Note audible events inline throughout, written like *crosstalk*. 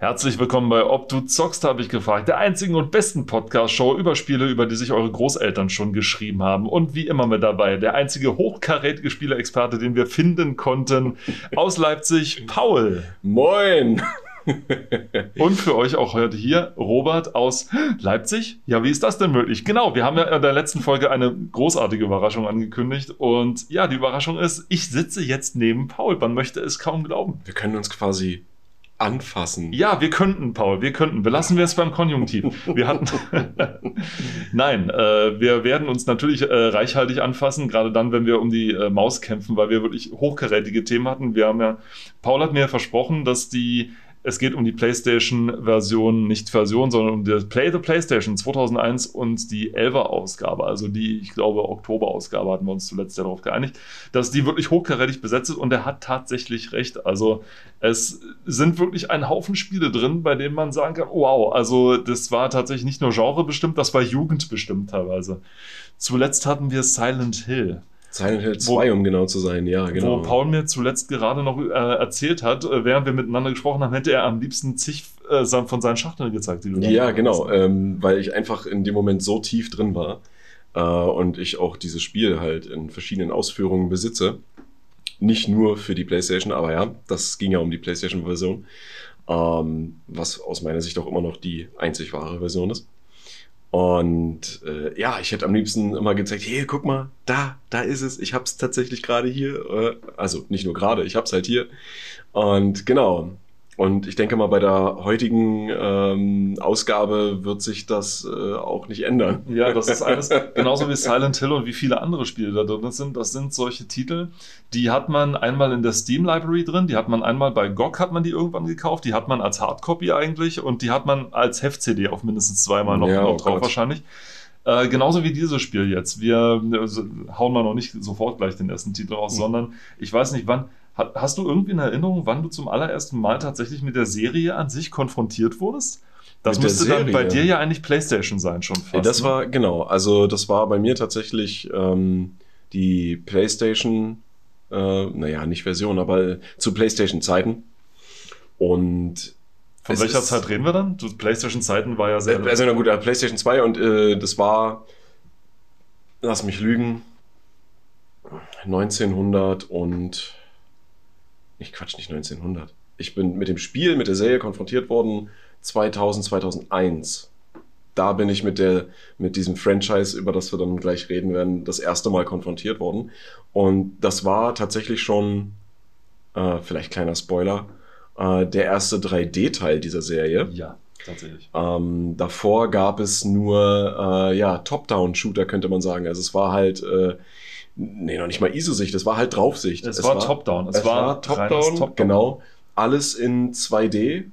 Herzlich willkommen bei Ob du zockst, habe ich gefragt. Der einzigen und besten Podcast-Show über Spiele, über die sich eure Großeltern schon geschrieben haben. Und wie immer mit dabei, der einzige hochkarätige Spieleexperte, den wir finden konnten, aus Leipzig, Paul. Moin! Und für euch auch heute hier Robert aus Leipzig. Ja, wie ist das denn möglich? Genau, wir haben ja in der letzten Folge eine großartige Überraschung angekündigt. Und ja, die Überraschung ist, ich sitze jetzt neben Paul. Man möchte es kaum glauben. Wir können uns quasi anfassen. Ja, wir könnten, Paul, wir könnten. Belassen wir es beim Konjunktiv. Wir hatten. *laughs* Nein, äh, wir werden uns natürlich äh, reichhaltig anfassen, gerade dann, wenn wir um die äh, Maus kämpfen, weil wir wirklich hochkarätige Themen hatten. Wir haben ja, Paul hat mir versprochen, dass die es geht um die PlayStation-Version, nicht Version, sondern um das Play the PlayStation 2001 und die 11er-Ausgabe, also die, ich glaube, Oktober-Ausgabe hatten wir uns zuletzt darauf geeinigt, dass die wirklich hochkarätig besetzt ist und er hat tatsächlich recht. Also es sind wirklich ein Haufen Spiele drin, bei denen man sagen kann, wow, also das war tatsächlich nicht nur Genre bestimmt, das war Jugend bestimmt teilweise. Zuletzt hatten wir Silent Hill. Silent Hill 2, wo, um genau zu sein, ja, genau. Wo Paul mir zuletzt gerade noch äh, erzählt hat, äh, während wir miteinander gesprochen haben, hätte er am liebsten zig äh, von seinen Schachteln gezeigt, die du Ja, genau, ähm, weil ich einfach in dem Moment so tief drin war äh, und ich auch dieses Spiel halt in verschiedenen Ausführungen besitze. Nicht nur für die PlayStation, aber ja, das ging ja um die PlayStation-Version, ähm, was aus meiner Sicht auch immer noch die einzig wahre Version ist. Und äh, ja, ich hätte am liebsten immer gezeigt, hey, guck mal, da, da ist es. Ich hab's tatsächlich gerade hier. Äh, also nicht nur gerade, ich hab's halt hier. Und genau, und ich denke mal, bei der heutigen ähm, Ausgabe wird sich das äh, auch nicht ändern. Ja, das ist *laughs* alles genauso wie Silent Hill und wie viele andere Spiele da drin sind. Das sind solche Titel, die hat man einmal in der Steam Library drin, die hat man einmal bei GOG hat man die irgendwann gekauft, die hat man als Hardcopy eigentlich und die hat man als Heft-CD auf mindestens zweimal noch, ja, noch oh drauf Gott. wahrscheinlich. Äh, genauso wie dieses Spiel jetzt. Wir also, hauen mal noch nicht sofort gleich den ersten Titel raus, mhm. sondern ich weiß nicht wann. Hast du irgendwie eine Erinnerung, wann du zum allerersten Mal tatsächlich mit der Serie an sich konfrontiert wurdest? Das müsste dann bei dir ja eigentlich PlayStation sein, schon fast. Ja, das ne? war, genau, also das war bei mir tatsächlich ähm, die PlayStation, äh, naja, nicht Version, aber zu PlayStation-Zeiten. Und von welcher ist, Zeit reden wir dann? PlayStation-Zeiten war ja sehr. Äh, also, na gut, PlayStation 2 und äh, das war, lass mich lügen, 1900 und ich Quatsch, nicht 1900. Ich bin mit dem Spiel, mit der Serie konfrontiert worden 2000, 2001. Da bin ich mit der, mit diesem Franchise, über das wir dann gleich reden werden, das erste Mal konfrontiert worden. Und das war tatsächlich schon, äh, vielleicht kleiner Spoiler, äh, der erste 3D-Teil dieser Serie. Ja, tatsächlich. Ähm, davor gab es nur, äh, ja, Top-Down-Shooter, könnte man sagen. Also es war halt, äh, nee, noch nicht mal ISO-Sicht, es war halt Draufsicht. Es, es war, war Top-Down. Es, es, war, war Top-Down, Top genau. Alles in 2D.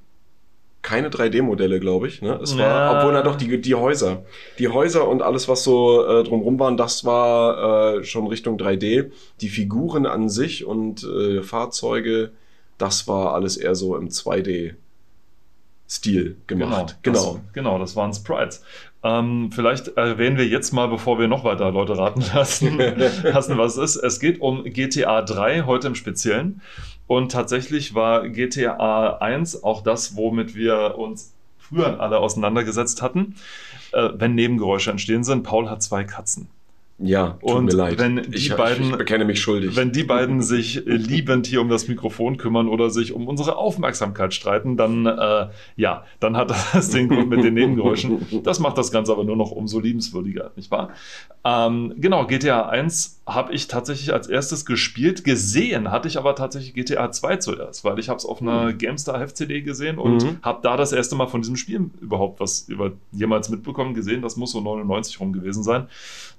Keine 3D-Modelle, glaube ich. Ne? Es ja. war, obwohl na doch die, die Häuser. Die Häuser und alles, was so äh, drumrum waren, das war äh, schon Richtung 3D. Die Figuren an sich und äh, Fahrzeuge, das war alles eher so im 2D. Stil gemacht. Genau, genau. Das, genau, das waren Sprites. Ähm, vielleicht erwähnen wir jetzt mal, bevor wir noch weiter Leute raten lassen, *laughs* lassen, was es ist. Es geht um GTA 3 heute im Speziellen. Und tatsächlich war GTA 1 auch das, womit wir uns früher alle auseinandergesetzt hatten. Äh, wenn Nebengeräusche entstehen sind, Paul hat zwei Katzen. Ja, tut und mir leid. Wenn die ich, beiden, ich bekenne mich schuldig. Wenn die beiden sich liebend hier um das Mikrofon kümmern oder sich um unsere Aufmerksamkeit streiten, dann äh, ja, dann hat das den Grund mit den Nebengeräuschen. Das macht das Ganze aber nur noch umso liebenswürdiger, nicht wahr? Ähm, genau, GTA 1 habe ich tatsächlich als erstes gespielt. Gesehen hatte ich aber tatsächlich GTA 2 zuerst, weil ich habe es auf einer mhm. GameStar Heft-CD gesehen und mhm. habe da das erste Mal von diesem Spiel überhaupt was über jemals mitbekommen gesehen. Das muss so 99 rum gewesen sein.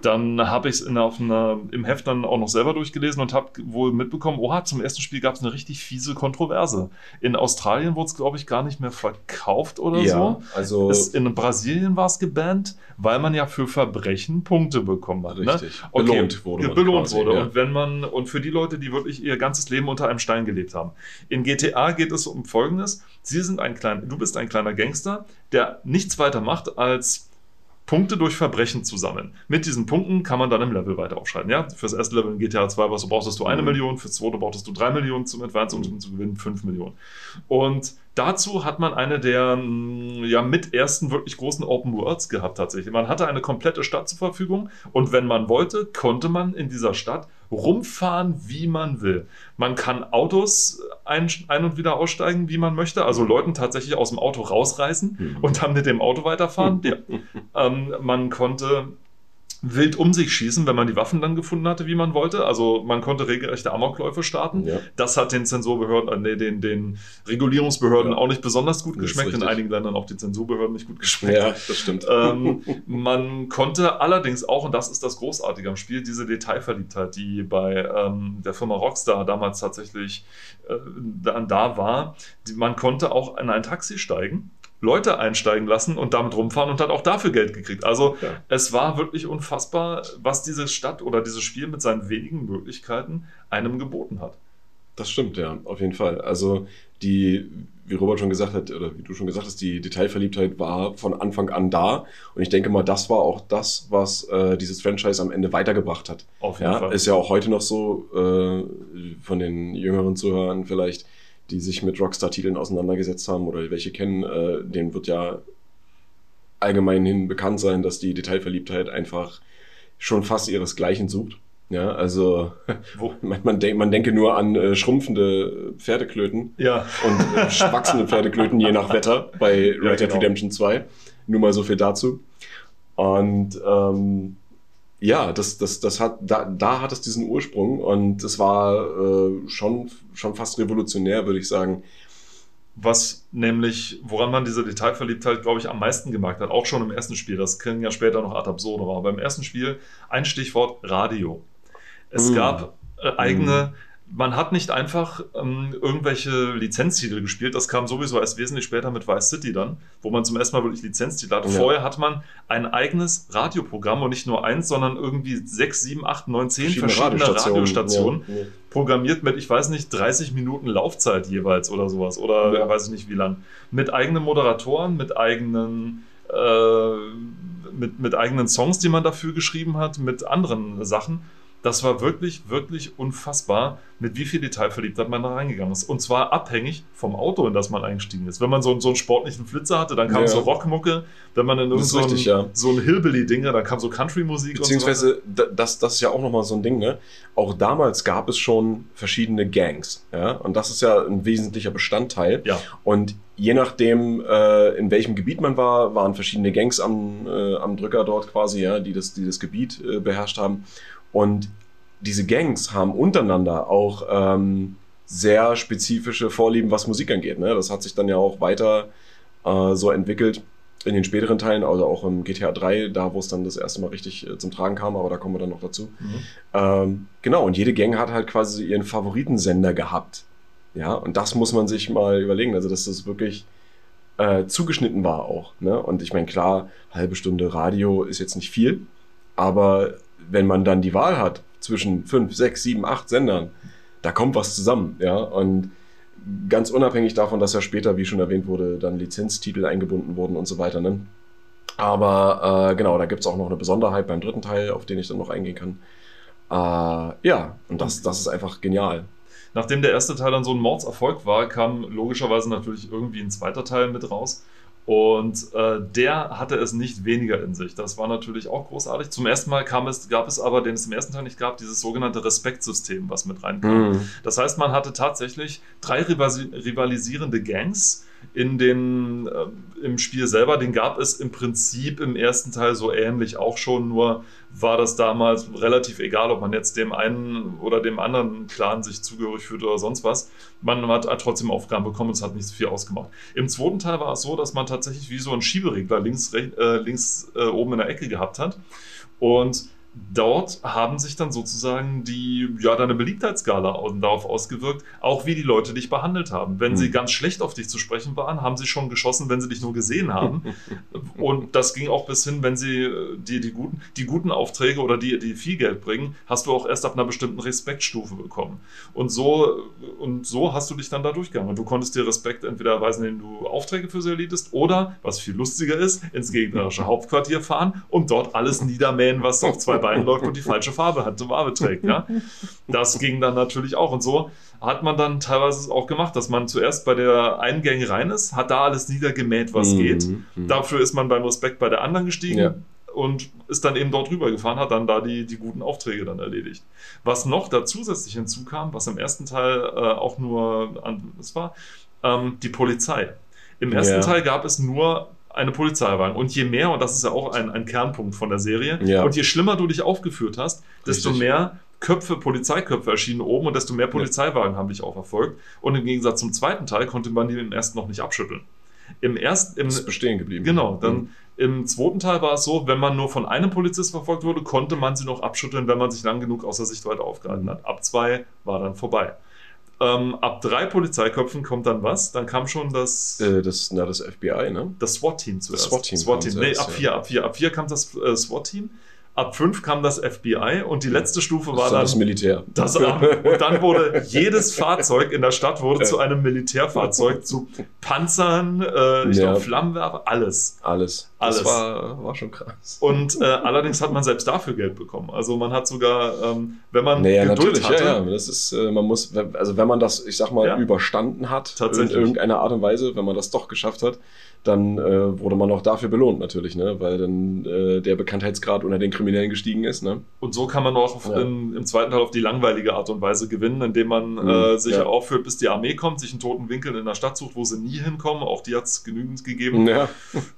Dann habe ich es im Heft dann auch noch selber durchgelesen und habe wohl mitbekommen, oha, zum ersten Spiel gab es eine richtig fiese Kontroverse. In Australien wurde es, glaube ich, gar nicht mehr verkauft oder ja, so. Also es, in Brasilien war es gebannt, weil man ja für Verbrechen Punkte bekommen hat. Ne? Richtig. Ne? Okay. Belohnt wurde. Belohnt quasi, wurde. Ja. Und wenn man, und für die Leute, die wirklich ihr ganzes Leben unter einem Stein gelebt haben. In GTA geht es um Folgendes. Sie sind ein kleiner, du bist ein kleiner Gangster, der nichts weiter macht als Punkte durch Verbrechen zu sammeln. Mit diesen Punkten kann man dann im Level weiter aufschreiben. Ja, fürs erste Level in GTA 2 was du brauchtest du eine mhm. Million, fürs zweite brauchtest du drei Millionen zum Advance und um zu gewinnen fünf Millionen. Und dazu hat man eine der mm, ja, mit ersten wirklich großen Open Worlds gehabt tatsächlich. Man hatte eine komplette Stadt zur Verfügung und wenn man wollte, konnte man in dieser Stadt rumfahren, wie man will. Man kann Autos ein, ein und wieder aussteigen, wie man möchte, also Leuten tatsächlich aus dem Auto rausreißen mhm. und dann mit dem Auto weiterfahren. ja. ähm, man konnte wild um sich schießen, wenn man die Waffen dann gefunden hatte, wie man wollte. Also man konnte regelrechte Amokläufe starten. Ja. Das hat den Zensurbehörden, äh, nee, den, den Regulierungsbehörden ja. auch nicht besonders gut geschmeckt, in einigen Ländern auch die Zensurbehörden nicht gut geschmeckt. Ja, das stimmt. Ähm, man konnte allerdings auch, und das ist das Großartige am Spiel, diese Detailverliebtheit, die bei ähm, der Firma Rockstar damals tatsächlich äh, da, da war, die, man konnte auch in ein Taxi steigen Leute einsteigen lassen und damit rumfahren und hat auch dafür Geld gekriegt. Also ja. es war wirklich unfassbar, was diese Stadt oder dieses Spiel mit seinen wenigen Möglichkeiten einem geboten hat. Das stimmt, ja, auf jeden Fall. Also die, wie Robert schon gesagt hat, oder wie du schon gesagt hast, die Detailverliebtheit war von Anfang an da. Und ich denke mal, das war auch das, was äh, dieses Franchise am Ende weitergebracht hat. Auf jeden ja, Fall. Ist ja auch heute noch so, äh, von den jüngeren Zuhörern vielleicht, die sich mit Rockstar-Titeln auseinandergesetzt haben oder welche kennen, äh, denen wird ja allgemein hin bekannt sein, dass die Detailverliebtheit einfach schon fast ihresgleichen sucht. Ja, also *laughs* man, man, denk, man denke nur an äh, schrumpfende Pferdeklöten ja. und äh, wachsende Pferdeklöten je nach Wetter bei Red Dead ja, genau. Redemption 2. Nur mal so viel dazu. Und ähm, ja, das, das, das hat, da, da hat es diesen Ursprung und es war äh, schon, schon fast revolutionär, würde ich sagen. Was nämlich, woran man diese Detailverliebtheit, glaube ich, am meisten gemerkt hat, auch schon im ersten Spiel, das klingt ja später noch ad absurdum, aber beim ersten Spiel ein Stichwort Radio. Es mm. gab äh, eigene, mm man hat nicht einfach ähm, irgendwelche Lizenztitel gespielt. Das kam sowieso erst wesentlich später mit Vice City dann, wo man zum ersten Mal wirklich Lizenztitel hatte. Ja. Vorher hat man ein eigenes Radioprogramm und nicht nur eins, sondern irgendwie sechs, sieben, acht, neun, zehn verschiedene, Radiostationen, Radiostationen ja. programmiert mit, ich weiß nicht, 30 Minuten Laufzeit jeweils oder sowas. Oder ja. weiß ich nicht wie lang. Mit eigenen Moderatoren, mit eigenen äh, mit, mit eigenen Songs, die man dafür geschrieben hat, mit anderen Sachen. Das war wirklich, wirklich unfassbar, mit wie viel Detailverliebtheit man da reingegangen ist. Und zwar abhängig vom Auto, in das man eingestiegen ist. Wenn man so, so einen sportlichen Flitzer hatte, dann kam ja. so Rockmucke. Wenn man in so, ein, ja. so ein Hillbilly-Ding, dann kam so Country-Musik. Beziehungsweise, so das, das ist ja auch nochmal so ein Ding, ne? Auch damals gab es schon verschiedene Gangs. Ja? Und das ist ja ein wesentlicher Bestandteil. Ja. Und je nachdem, äh, in welchem Gebiet man war, waren verschiedene Gangs am, äh, am Drücker dort quasi, ja, die das, die das Gebiet äh, beherrscht haben. Und diese Gangs haben untereinander auch ähm, sehr spezifische Vorlieben, was Musik angeht. Ne? Das hat sich dann ja auch weiter äh, so entwickelt in den späteren Teilen, also auch im GTA 3, da wo es dann das erste Mal richtig äh, zum Tragen kam, aber da kommen wir dann noch dazu. Mhm. Ähm, genau, und jede Gang hat halt quasi ihren Favoritensender gehabt. Ja, und das muss man sich mal überlegen, also dass das wirklich äh, zugeschnitten war auch. Ne? Und ich meine, klar, halbe Stunde Radio ist jetzt nicht viel, aber wenn man dann die Wahl hat zwischen fünf, sechs, sieben, acht Sendern, da kommt was zusammen, ja. Und ganz unabhängig davon, dass ja später, wie schon erwähnt wurde, dann Lizenztitel eingebunden wurden und so weiter, ne? Aber äh, genau, da gibt es auch noch eine Besonderheit beim dritten Teil, auf den ich dann noch eingehen kann. Äh, ja, und das, das ist einfach genial. Nachdem der erste Teil dann so ein Mordserfolg war, kam logischerweise natürlich irgendwie ein zweiter Teil mit raus. Und äh, der hatte es nicht weniger in sich. Das war natürlich auch großartig. Zum ersten Mal kam es, gab es aber, den es im ersten Teil nicht gab, dieses sogenannte Respektsystem, was mit reinkam. Mhm. Das heißt, man hatte tatsächlich drei rivalisierende Gangs, in den, äh, im Spiel selber, den gab es im Prinzip im ersten Teil so ähnlich auch schon, nur war das damals relativ egal, ob man jetzt dem einen oder dem anderen Clan sich zugehörig fühlt oder sonst was. Man hat trotzdem Aufgaben bekommen und es hat nicht so viel ausgemacht. Im zweiten Teil war es so, dass man tatsächlich wie so einen Schieberegler links, äh, links äh, oben in der Ecke gehabt hat und dort haben sich dann sozusagen die, ja, deine Beliebtheitsskala darauf ausgewirkt, auch wie die Leute dich behandelt haben. Wenn Hm. sie ganz schlecht auf dich zu sprechen waren, haben sie schon geschossen, wenn sie dich nur gesehen haben. *laughs* Und das ging auch bis hin, wenn sie äh, dir die guten, die guten Aufträge oder die, die viel Geld bringen, hast du auch erst ab einer bestimmten Respektstufe bekommen. Und so, und so hast du dich dann da durchgegangen. Und du konntest dir Respekt entweder erweisen, indem du Aufträge für sie erledigst, oder, was viel lustiger ist, ins gegnerische Hauptquartier fahren und dort alles niedermähen, was auf zwei *laughs* Beinen läuft und die falsche Farbe hat, Farbe trägt. Ja? Das ging dann natürlich auch. Und so hat man dann teilweise auch gemacht, dass man zuerst bei der einen Gang rein ist, hat da alles niedergemäht, was Mhm, geht. mhm. Dafür ist man beim Respekt bei der anderen gestiegen Ja. und ist dann eben dort rübergefahren, hat dann da die, die guten Aufträge dann erledigt. Was noch da zusätzlich hinzukam, was im ersten Teil äh, auch nur an, das war, ähm, die Polizei. Im ersten Ja. Teil gab es nur eine Polizeiwagen. Und je mehr, und das ist ja auch ein, ein Kernpunkt von der Serie, Ja. und je schlimmer du dich aufgeführt hast, desto Richtig. mehr Köpfe, Polizeiköpfe erschienen oben und desto mehr Polizeiwagen haben dich auch verfolgt. Und im Gegensatz zum zweiten Teil konnte man im ersten noch nicht abschütteln. Im ersten, im, ist bestehen geblieben. Genau, dann Mhm. im zweiten Teil war es so, wenn man nur von einem Polizist verfolgt wurde, konnte man sie noch abschütteln, wenn man sich lang genug außer Sichtweite aufgehalten Mhm. hat. Ab zwei war dann vorbei. Ähm, ab drei Polizeiköpfen kommt dann was? Dann kam schon das, Äh, das, na, das FBI, ne? das SWAT-Team zuerst. SWAT-Team SWAT-Team. kam Nee, ab vier, ab vier, ab vier kam das äh, SWAT-Team. Ab fünf kam das FBI und die letzte Stufe war Das dann das Militär. das *laughs* Arm. Und dann wurde jedes Fahrzeug in der Stadt wurde zu einem Militärfahrzeug, zu Panzern, äh, ich Ja. glaube Flammenwerfer, alles. Alles. Alles. Das war, war schon krass. Und äh, allerdings hat man selbst dafür Geld bekommen. Also man hat sogar, ähm, wenn man Naja, Geduld natürlich, hatte, ja, ja. Das ist, äh, man muss, wenn- also wenn man das, ich sag mal, Ja. überstanden hat, in irgendeiner Art und Weise, wenn man das doch geschafft hat, dann äh, wurde man auch dafür belohnt natürlich, ne? Weil dann äh, der Bekanntheitsgrad unter den Kriminellen gestiegen ist, ne? Und so kann man auch Ja. in, im zweiten Teil auf die langweilige Art und Weise gewinnen, indem man Mhm, äh, sich ja. aufführt, bis die Armee kommt, sich einen toten Winkel in der Stadt sucht, wo sie nie hinkommen. Auch die hat es genügend gegeben. Ja.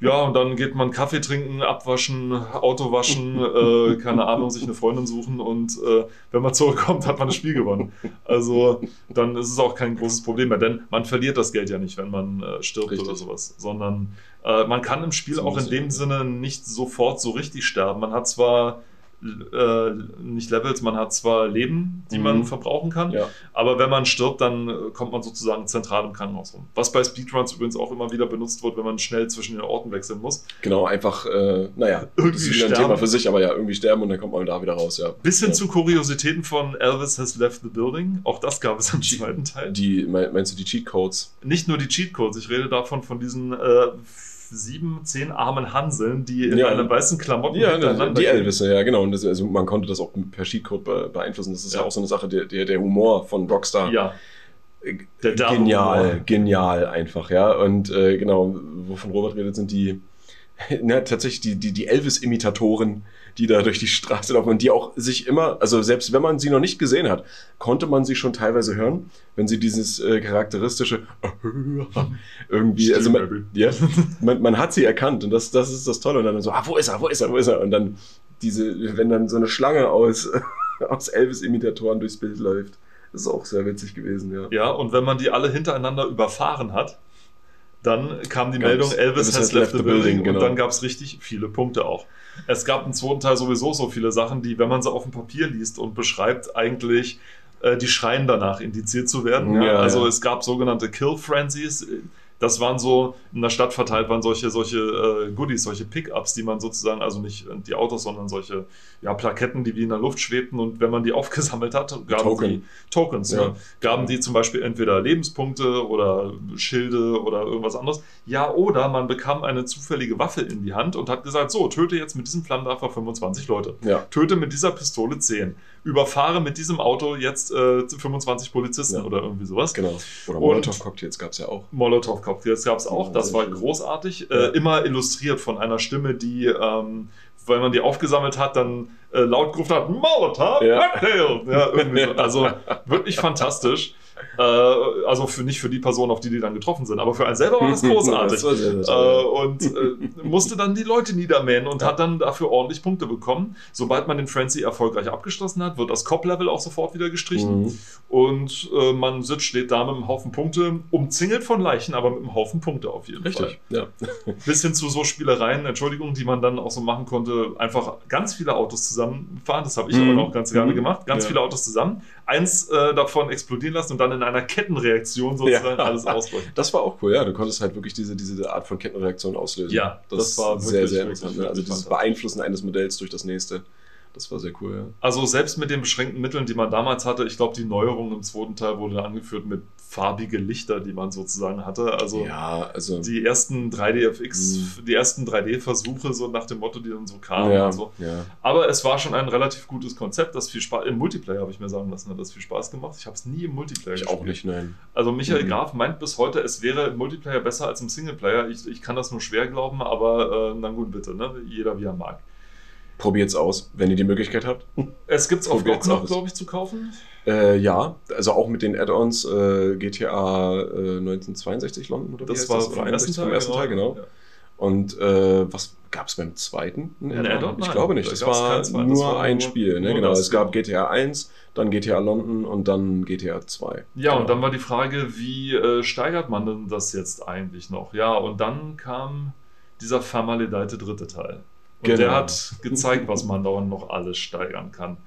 Ja, und dann geht man Kaffee trinken, abwaschen, Auto waschen, äh, keine Ahnung, sich eine Freundin suchen und äh, wenn man zurückkommt, hat man das Spiel gewonnen. Also dann ist es auch kein großes Problem mehr, denn man verliert das Geld ja nicht, wenn man äh, stirbt Richtig. oder sowas, sondern äh, man kann im Spiel auch in dem Sinne nicht sofort so richtig sterben. Man hat zwar äh, nicht Levels, man hat zwar Leben, die man Mhm. verbrauchen kann, ja. aber wenn man stirbt, dann äh, kommt man sozusagen zentral im Krankenhaus rum. Was bei Speedruns übrigens auch immer wieder benutzt wird, wenn man schnell zwischen den Orten wechseln muss. Genau, einfach, äh, naja, Irgendwie das ist wieder ein sterben. Thema für sich, aber ja, irgendwie sterben und dann kommt man da wieder raus, ja. Bis hin ja. zu Kuriositäten von Elvis Has Left the Building. Auch das gab es im zweiten Teil. Die, mein- meinst du die Cheatcodes? Nicht nur die Cheatcodes, ich rede davon von diesen äh, sieben, zehn armen Hanseln, die in Ja. einem weißen Klamotten Ja, hintereinander die gehen. Elvisse, ja, genau. Und das, also man konnte das auch per Cheatcode be beeinflussen. Das ist ja, Ja. auch so eine Sache, der, der, der Humor von Rockstar. Ja, Äh, der genial, Humor. genial einfach, ja. Und äh, genau, wovon Robert redet, sind die, *laughs* na, tatsächlich die, die, die Elvis-Imitatoren, die da durch die Straße laufen und die auch sich immer, also selbst wenn man sie noch nicht gesehen hat, konnte man sie schon teilweise hören, wenn sie dieses äh, charakteristische *laughs* irgendwie, also man, ja, *laughs* man, man hat sie erkannt und das, das ist das Tolle. Und dann so, ah, wo ist er, wo ist er, wo ist er? Und dann diese, wenn dann so eine Schlange aus, *laughs* aus Elvis-Imitatoren durchs Bild läuft, das ist auch sehr witzig gewesen, ja. Ja, und wenn man die alle hintereinander überfahren hat, dann kam die Gab's- Meldung, Elvis has left the building. genau. Und dann gab es richtig viele Punkte auch. Es gab im zweiten Teil sowieso so viele Sachen, die, wenn man sie auf dem Papier liest und beschreibt, eigentlich äh, die schreien danach, indiziert zu werden. Ja, Ja, also ja. es gab sogenannte Kill Frenzies. Das waren so, in der Stadt verteilt waren solche, solche äh, Goodies, solche Pickups, die man sozusagen, also nicht die Autos, sondern solche ja, Plaketten, die wie in der Luft schwebten. Und wenn man die *laughs* aufgesammelt hat, gaben Token. die Tokens. Ja. Ja. Gaben die zum Beispiel entweder Lebenspunkte oder Schilde oder irgendwas anderes. Ja, oder man bekam eine zufällige Waffe in die Hand und hat gesagt, so, töte jetzt mit diesem Flammenwerfer 25 Leute. Ja. Töte mit dieser Pistole 10. Überfahre mit diesem Auto jetzt äh, 25 Polizisten Ja. oder irgendwie sowas. Genau. Oder Molotov-Cocktails gab es ja auch. Molotow-Cocktails gab es auch, Ja, das war schön. großartig. Äh, immer illustriert von einer Stimme, die, ähm, weil man die aufgesammelt hat, dann äh, laut gerufen hat, Molotov, Ja. Cocktail! Ja, irgendwie so. Also *laughs* wirklich fantastisch. Äh, also für nicht für die Person, auf die die dann getroffen sind, aber für einen selber war das *laughs* großartig. Das äh, und äh, musste dann die Leute niedermähen und hat dann dafür ordentlich Punkte bekommen. Sobald man den Frenzy erfolgreich abgeschlossen hat, wird das Cop-Level auch sofort wieder gestrichen. Mhm. Und äh, man sitzt, steht da mit einem Haufen Punkte, umzingelt von Leichen, aber mit einem Haufen Punkte auf jeden Fall. Richtig, ja. *laughs* Bis hin zu so Spielereien, Entschuldigung, die man dann auch so machen konnte, einfach ganz viele Autos zusammenfahren. Das habe ich Mhm. aber noch ganz gerne Mhm. gemacht. Ganz Ja. viele Autos zusammen, eins äh, davon explodieren lassen und dann in einer Kettenreaktion sozusagen Ja. alles ausbrechen. *laughs* Das war auch cool, ja. Du konntest halt wirklich diese, diese Art von Kettenreaktion auslösen. Ja, das war sehr, sehr interessant. also dieses. Beeinflussen eines Modells durch das nächste. Das war sehr cool, ja. Also selbst mit den beschränkten Mitteln, die man damals hatte, ich glaube, die Neuerung im zweiten Teil wurde angeführt mit farbige Lichter, die man sozusagen hatte. Also ja, also. die ersten 3DFX, die ersten 3D-Versuche, so nach dem Motto, die dann so kamen ja, und so. ja. Aber es war schon ein relativ gutes Konzept, das viel Spaß, im Multiplayer habe ich mir sagen lassen, hat das viel Spaß gemacht. Ich habe es nie im Multiplayer Ich auch nicht, nein. Also Michael Mhm. Graf meint bis heute, es wäre im Multiplayer besser als im Singleplayer. Ich, ich kann das nur schwer glauben, aber äh, na gut, bitte, ne? jeder wie er mag. Probiert's aus, wenn ihr die Möglichkeit habt. Es gibt es auf GOG noch, glaube ich, zu kaufen. Äh, ja, also auch mit den Add-ons äh, GTA äh, 1962 London oder Das war das? vom Oder ersten 61 Teil, vom ersten Teil, genau. Ja. Und äh, was gab es beim zweiten? Ein Ein Add-on? Ich Nein, glaube nicht. da Das war das nur war ein nur- Spiel. Ne? Genau. es gab genau. GTA 1, dann GTA London und dann GTA 2. Ja, genau. und dann war die Frage, wie äh, steigert man denn das jetzt eigentlich noch? Ja, und dann kam dieser vermaledeite dritte Teil. Und Genau. der hat gezeigt, was man da noch alles steigern kann.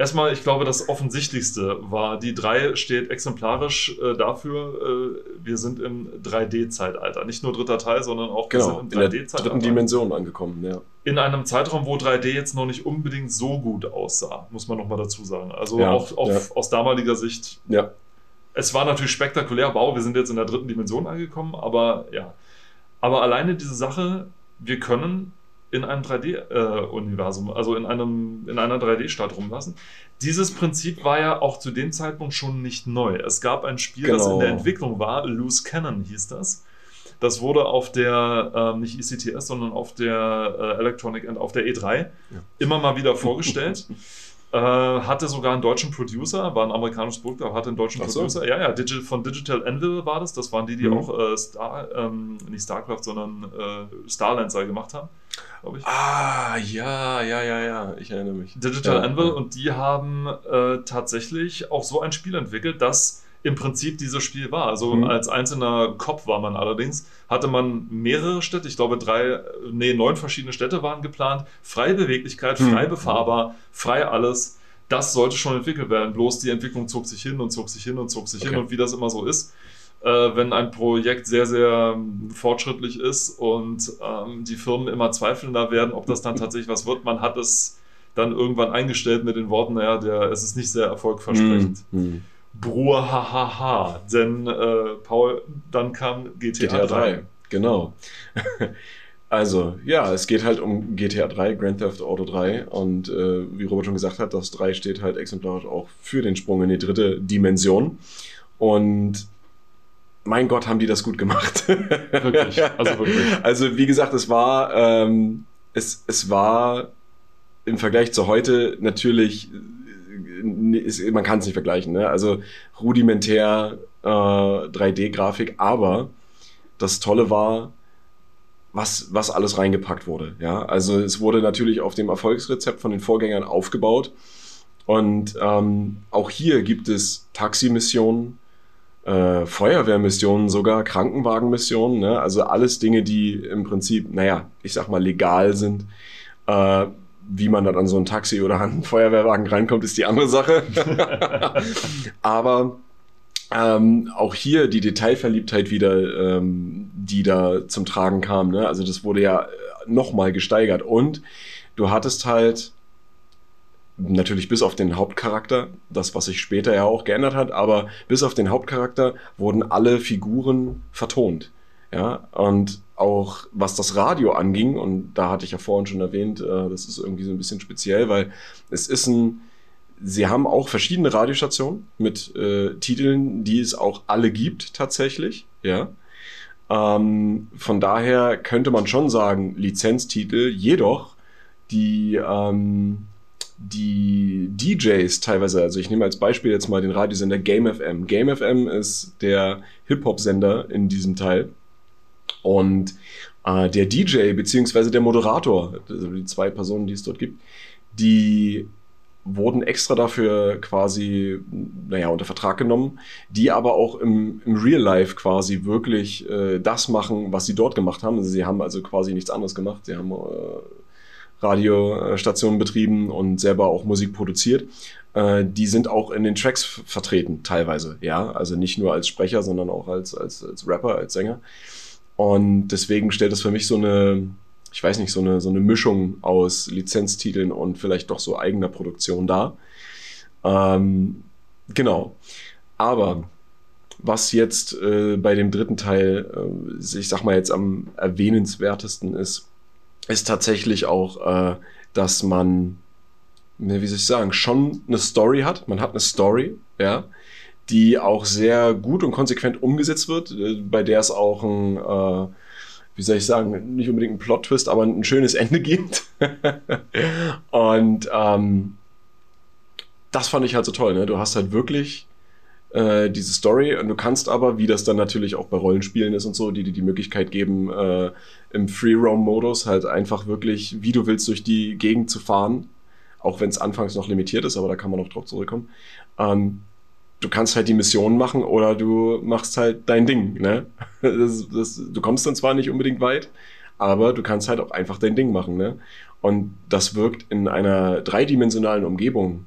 Erstmal, ich glaube, das Offensichtlichste war, die 3 steht exemplarisch äh, dafür, äh, wir sind im 3D-Zeitalter. Nicht nur dritter Teil, sondern auch wir Genau, im der dritten 3D-Zeitalter. Dimension angekommen, ja. In einem Zeitraum, wo 3D jetzt noch nicht unbedingt so gut aussah, muss man nochmal dazu sagen. Also Ja, auch, auch ja. aus damaliger Sicht Ja, es war natürlich spektakulär, wow, wir sind jetzt in der dritten Dimension angekommen, aber ja. Aber alleine diese Sache, wir können in einem 3D-Universum, also in, einem, in einer 3D-Stadt rumlassen. Dieses Prinzip war ja auch zu dem Zeitpunkt schon nicht neu. Es gab ein Spiel, das Genau. in der Entwicklung war, Loose Cannon hieß das. Das wurde auf der, ähm, nicht ECTS, sondern auf der äh, Electronic and auf der E3 immer mal wieder vorgestellt. *laughs* Äh, hatte sogar einen deutschen Producer, war ein amerikanisches Produkt, aber hatte einen deutschen so. Producer. Ja, ja, Digi von Digital Anvil war das. Das waren die, die Mhm. auch äh, Star, ähm, nicht StarCraft, sondern äh, Starlancer gemacht haben, glaube ich. Ah, ja, ja, ja, ja. Ich erinnere mich. Digital Ja, Anvil ja. und die haben äh, tatsächlich auch so ein Spiel entwickelt, das im Prinzip dieses Spiel war. Also Mhm. als einzelner Kopf war man allerdings, hatte man mehrere Städte, ich glaube drei, nee, neun verschiedene Städte waren geplant, freie Beweglichkeit, Mhm. frei befahrbar, frei alles. Das sollte schon entwickelt werden. Bloß die Entwicklung zog sich hin und zog sich hin und zog sich hin Okay. und wie das immer so ist. Äh, wenn ein Projekt sehr, sehr ähm, fortschrittlich ist und ähm, die Firmen immer zweifelnder werden, ob das dann tatsächlich was wird. Man hat es dann irgendwann eingestellt mit den Worten, naja, der, es ist nicht sehr erfolgversprechend. Hm, Bruhr, hahaha. Denn, äh, Paul, dann kam GTA, GTA 3. 3, genau. *laughs* Also, ja, es geht halt um GTA 3, Grand Theft Auto 3 und äh, wie Robert schon gesagt hat, das 3 steht halt exemplarisch auch für den Sprung in die dritte Dimension und mein Gott, haben die das gut gemacht. Wirklich, also wirklich. *laughs* Also, wie gesagt, es war, ähm, es, es war im Vergleich zu heute natürlich, ist, man kann es nicht vergleichen, ne? also rudimentär äh, 3D-Grafik, aber das Tolle war, was, was alles reingepackt wurde. Ja? Also es wurde natürlich auf dem Erfolgsrezept von den Vorgängern aufgebaut und ähm, auch hier gibt es Taximissionen, äh, Feuerwehrmissionen sogar, Krankenwagenmissionen, ne? also alles Dinge, die im Prinzip, naja, ich sag mal legal sind. Äh, wie man dann an so ein Taxi oder an *laughs* einen Feuerwehrwagen reinkommt, ist die andere Sache. *laughs* Aber ähm, auch hier die Detailverliebtheit wieder, ähm, die da zum Tragen kam. Ne? Also das wurde ja nochmal gesteigert. Und du hattest halt natürlich bis auf den Hauptcharakter, das, was sich später ja auch geändert hat, aber bis auf den Hauptcharakter wurden alle Figuren vertont. Ja, und auch was das Radio anging, und da hatte ich ja vorhin schon erwähnt, äh, das ist irgendwie so ein bisschen speziell, weil es ist ein, sie haben auch verschiedene Radiostationen mit äh, Titeln, die es auch alle gibt tatsächlich, ja. Ähm, von daher könnte man schon sagen, Lizenztitel, jedoch die, ähm, die DJs teilweise, also ich nehme als Beispiel jetzt mal den Radiosender Game FM. Game FM ist der Hip-Hop-Sender in diesem Teil. Und äh, der DJ beziehungsweise der Moderator, also die zwei Personen, die es dort gibt, die wurden extra dafür quasi, naja, unter Vertrag genommen, die aber auch im, im Real Life quasi wirklich äh, das machen, was sie dort gemacht haben. Also sie haben also quasi nichts anderes gemacht. Sie haben äh, Radiostationen betrieben und selber auch Musik produziert. Äh, die sind auch in den Tracks vertreten, teilweise, ja. Also nicht nur als Sprecher, sondern auch als, als, als Rapper, als Sänger. Und deswegen stellt das für mich so eine, ich weiß nicht, so eine, so eine Mischung aus Lizenztiteln und vielleicht doch so eigener Produktion dar. Ähm, genau. Aber was jetzt äh, bei dem dritten Teil, äh, ich sag mal jetzt am erwähnenswertesten ist, ist tatsächlich auch, äh, dass man, wie soll ich sagen, schon eine Story hat. Man hat eine Story, ja, die auch sehr gut und konsequent umgesetzt wird, äh, bei der es auch ein, äh, wie soll ich sagen, nicht unbedingt ein Plot-Twist, aber ein schönes Ende *laughs* gibt. und ähm, das fand ich halt so toll. Ne? Du hast halt wirklich äh, diese Story und du kannst aber, wie das dann natürlich auch bei Rollenspielen ist und so, die dir die Möglichkeit geben, äh, im Free-Roam-Modus halt einfach wirklich, wie du willst, durch die Gegend zu fahren. Auch wenn es anfangs noch limitiert ist, aber da kann man noch drauf zurückkommen. Ähm, du kannst halt die Mission machen oder du machst halt dein Ding. Ne? Das, das, du kommst dann zwar nicht unbedingt weit, aber du kannst halt auch einfach dein Ding machen. Ne? Und das wirkt in einer dreidimensionalen Umgebung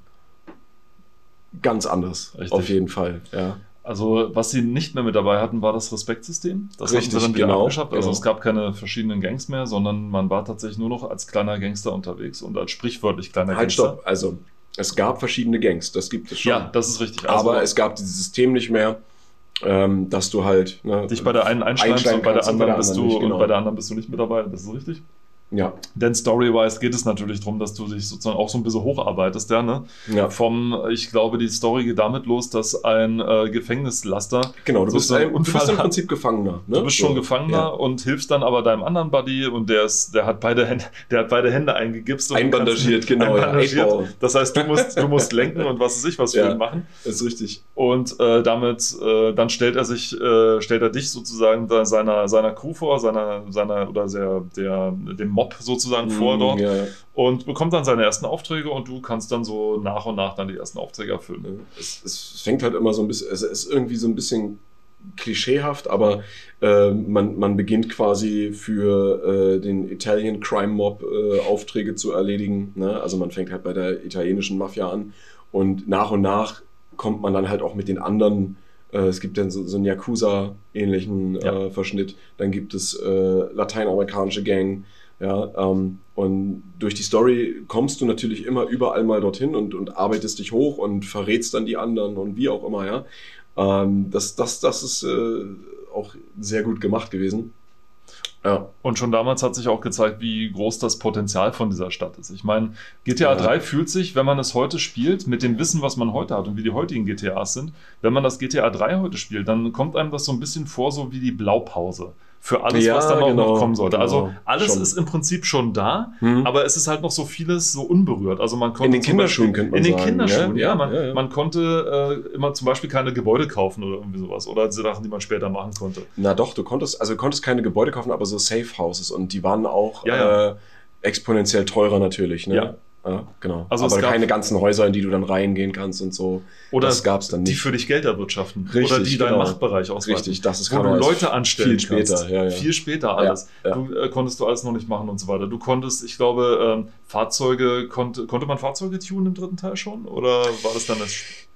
ganz anders. Richtig. Auf jeden Fall, ja. Also, was sie nicht mehr mit dabei hatten, war das Respektsystem. Das Richtig, haben sie dann wieder genau, abgeschafft. Also, genau. es gab keine verschiedenen Gangs mehr, sondern man war tatsächlich nur noch als kleiner Gangster unterwegs und als sprichwörtlich kleiner halt, Gangster. Stopp. Also, es gab verschiedene Gangs, das gibt es schon. Ja, das ist richtig. Also, aber es gab dieses System nicht mehr, ähm, dass du halt ne, dich bei der einen einschreibst und bei der anderen, bist du nicht, genau. und bei der anderen bist du nicht mit dabei. Das ist richtig. Ja. Denn story-wise geht es natürlich darum, dass du dich sozusagen auch so ein bisschen hocharbeitest, ja, ne? Ja. Vom, ich glaube, die Story geht damit los, dass ein äh, Gefängnislaster. Genau, du bist, ein, du bist im Prinzip Gefangener. Ne? Du bist schon Gefangener ja. und hilfst dann aber deinem anderen Buddy und der ist, der hat beide Hände, der hat beide Hände eingegipst und einbandagiert, genau. Einbandagiert. Ja, das heißt, du musst, du musst lenken und was weiß ich was für ihn machen. Das ist richtig. Und äh, damit, äh, dann stellt er sich, äh, stellt er dich sozusagen seiner, seiner Crew vor, seiner, seiner oder sehr, der, dem Mob sozusagen mm, vor dort ja. und bekommt dann seine ersten Aufträge und du kannst dann so nach und nach dann die ersten Aufträge erfüllen. Es, es fängt halt immer so ein bisschen, es ist irgendwie so ein bisschen klischeehaft, aber äh, man, man beginnt quasi für äh, den Italian Crime Mob äh, Aufträge zu erledigen. Ne? Also man fängt halt bei der italienischen Mafia an und nach und nach kommt man dann halt auch mit den anderen äh, es gibt dann so, so einen Yakuza-ähnlichen ja. äh, Verschnitt. Dann gibt es äh, lateinamerikanische Gang. Ja, ähm, und durch die Story kommst du natürlich immer überall mal dorthin und, und arbeitest dich hoch und verrätst dann die anderen und wie auch immer, ja. Ähm, das, das, das ist äh, auch sehr gut gemacht gewesen. Ja. Und schon damals hat sich auch gezeigt, wie groß das Potenzial von dieser Stadt ist. Ich meine, GTA ja. 3 fühlt sich, wenn man es heute spielt, mit dem Wissen, was man heute hat und wie die heutigen GTAs sind, wenn man das GTA 3 heute spielt, dann kommt einem das so ein bisschen vor, so wie die Blaupause für alles, ja, was dann auch genau, noch kommen sollte. Genau, also alles schon. ist im Prinzip schon da, Hm. aber es ist halt noch so vieles so unberührt. Also man konnte In den Kinderschuhen Beispiel, könnte man in den sagen, Kinderschuhen, ja? ja, man, Ja, man konnte äh, immer zum Beispiel keine Gebäude kaufen oder irgendwie sowas oder Sachen, die man später machen konnte. Na doch, du konntest, also du konntest keine Gebäude kaufen, aber so Safe Houses und die waren auch. Äh, exponentiell teurer natürlich, ne? Ja. Ja, genau. Also es aber gab- keine ganzen Häuser, in die du dann reingehen kannst und so. Oder das gab's dann die nicht. für dich Geld erwirtschaften Richtig, oder die deinen genau. Machtbereich ausweiten. Richtig, das ist wo du Leute anstellen viel später, kannst. ja, ja. Viel später alles. Ja. Du äh, konntest du alles noch nicht machen und so weiter. Du konntest, ich glaube, ähm, Fahrzeuge, konnte, konnte man Fahrzeuge tunen im dritten Teil schon? Oder war das dann das?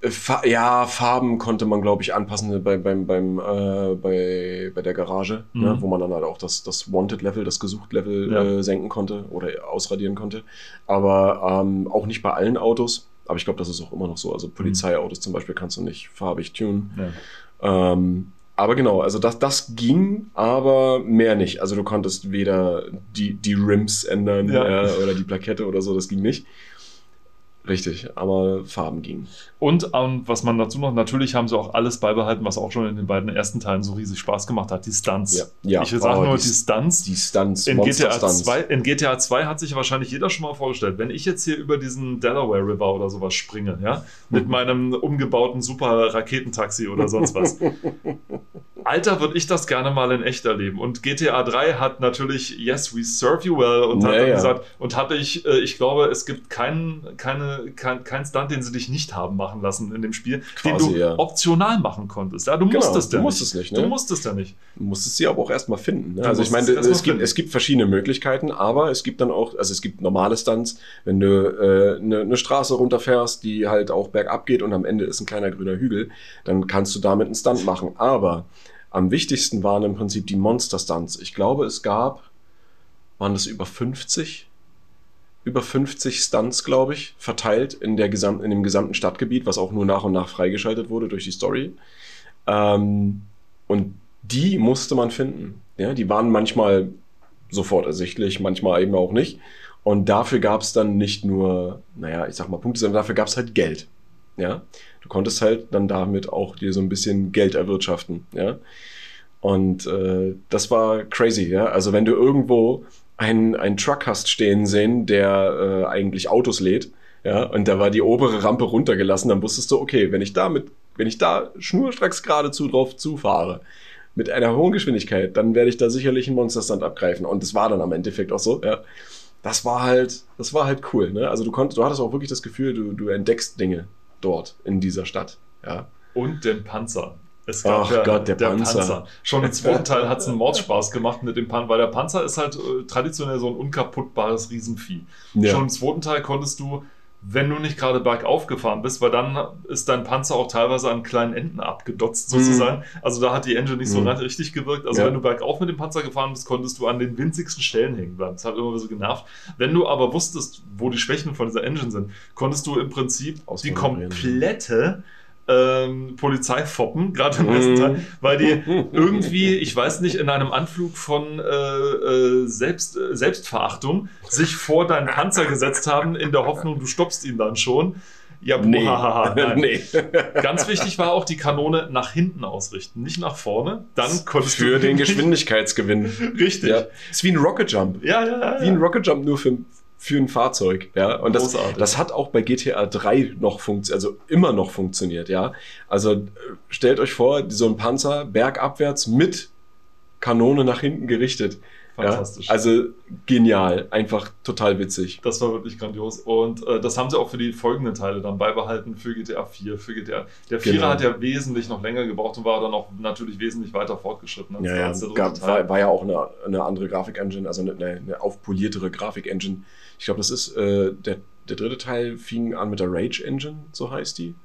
Äh, Fa ja, Farben konnte man, glaube ich, anpassen bei, beim, beim, äh, bei, bei der Garage, Mhm. ne, wo man dann halt auch das, das Wanted-Level, das Gesucht-Level Ja. äh, senken konnte oder ausradieren konnte. Aber ähm, auch nicht bei allen Autos. Aber ich glaube, das ist auch immer noch so. Also Polizeiautos zum Beispiel kannst du nicht farbig tunen. Ja. Ähm, aber genau, also das, das ging, aber mehr nicht. Also du konntest weder die, die Rims ändern Ja. ja. oder die Plakette oder so, das ging nicht. Richtig, aber Farben gingen. Und ähm, was man dazu noch, natürlich haben sie auch alles beibehalten, was auch schon in den beiden ersten Teilen so riesig Spaß gemacht hat, die Stunts. Ja, ja. Ich will sagen Oh, nur die- die Stunts. Die Stunts, In GTA, Monster-Stunts. 2, in GTA 2 hat sich wahrscheinlich jeder schon mal vorgestellt, wenn ich jetzt hier über diesen Delaware River oder sowas springe, ja, mit *laughs* meinem umgebauten super Raketentaxi oder sonst was. *laughs* Alter, würde ich das gerne mal in echt erleben. Und GTA 3 hat natürlich Yes, we serve you well und hat Ja, dann ja. gesagt, und hatte ich, äh, ich glaube, es gibt keinen, keine, kein, kein Stunt, den sie dich nicht haben machen lassen in dem Spiel, Quasi, den du ja. optional machen konntest. Ja, du Genau, musstest du ja musstest nicht, ne? Du musstest ja nicht. Du musstest sie aber auch erstmal finden. Ne? Also ich meine, mal es gibt, es gibt verschiedene Möglichkeiten, aber es gibt dann auch, also es gibt normale Stunts, wenn du äh, eine, eine Straße runterfährst, die halt auch bergab geht und am Ende ist ein kleiner grüner Hügel, dann kannst du damit einen Stunt machen. Aber am wichtigsten waren im Prinzip die Monster-Stunts. Ich glaube, es gab, waren das über 50? Über 50 Stunts, glaube ich, verteilt in, der gesam in dem gesamten Stadtgebiet, was auch nur nach und nach freigeschaltet wurde durch die Story. Ähm, und die musste man finden. Ja, die waren manchmal sofort ersichtlich, manchmal eben auch nicht. Und dafür gab es dann nicht nur, naja, ich sag mal Punkte, sondern dafür gab es halt Geld. Ja, du konntest halt dann damit auch dir so ein bisschen Geld erwirtschaften. Ja, und äh, das war crazy. Ja, also wenn du irgendwo einen, einen Truck hast stehen sehen, der äh, eigentlich Autos lädt, ja, und da war die obere Rampe runtergelassen, dann wusstest du, okay, wenn ich da mit, wenn ich da schnurstracks geradezu drauf zufahre, mit einer hohen Geschwindigkeit, dann werde ich da sicherlich einen Monsterstand abgreifen. Und das war dann am Endeffekt auch so, ja. Das war halt, das war halt cool, ne? Also du konntest, du hattest auch wirklich das Gefühl, du, du entdeckst Dinge dort in dieser Stadt, ja. Und den Panzer. Es Ach Gott, der Panzer. Schon im zweiten Teil hat es einen Mordspaß gemacht mit dem Panzer, weil der Panzer ist halt äh, traditionell so ein unkaputtbares Riesenvieh. Ja. Schon im zweiten Teil konntest du, wenn du nicht gerade bergauf gefahren bist, weil dann ist dein Panzer auch teilweise an kleinen Enden abgedotzt sozusagen. Also da hat die Engine nicht so Mhm. richtig gewirkt. Also Ja. wenn du bergauf mit dem Panzer gefahren bist, konntest du an den winzigsten Stellen hängen bleiben. Das hat immer so genervt. Wenn du aber wusstest, wo die Schwächen von dieser Engine sind, konntest du im Prinzip die komplette ähm, Polizei foppen, gerade im ersten Mhm. Teil, weil die *laughs* irgendwie, ich weiß nicht, in einem Anflug von äh, äh, Selbst, äh, Selbstverachtung sich vor deinen Panzer gesetzt haben, in der Hoffnung, du stoppst ihn dann schon. Ja, Nee. buhahaha, *laughs* nein. nee. Ganz wichtig war auch die Kanone nach hinten ausrichten, nicht nach vorne. Dann konntest Für du den Geschwindigkeitsgewinn. *laughs* Richtig. Ja. Ist wie ein Rocket Jump. Ja, ja, ja. Wie ein Rocket Jump nur für, für ein Fahrzeug, ja. Und das, das hat auch bei GTA 3 noch funktioniert, also immer noch funktioniert, ja. Also äh, stellt euch vor, so ein Panzer bergabwärts mit Kanone nach hinten gerichtet. Fantastisch. Ja? Also genial, einfach total witzig. Das war wirklich grandios. Und äh, das haben sie auch für die folgenden Teile dann beibehalten, für GTA 4, für GTA. Der 4 Genau. hat ja wesentlich noch länger gebraucht und war dann auch natürlich wesentlich weiter fortgeschritten als, Ja, ja, gab, war, war ja auch eine, eine andere Grafik-Engine, also eine, eine aufpoliertere Grafik-Engine. Ich glaube, das ist, äh, der, der dritte Teil fing an mit der Rage-Engine, so heißt die.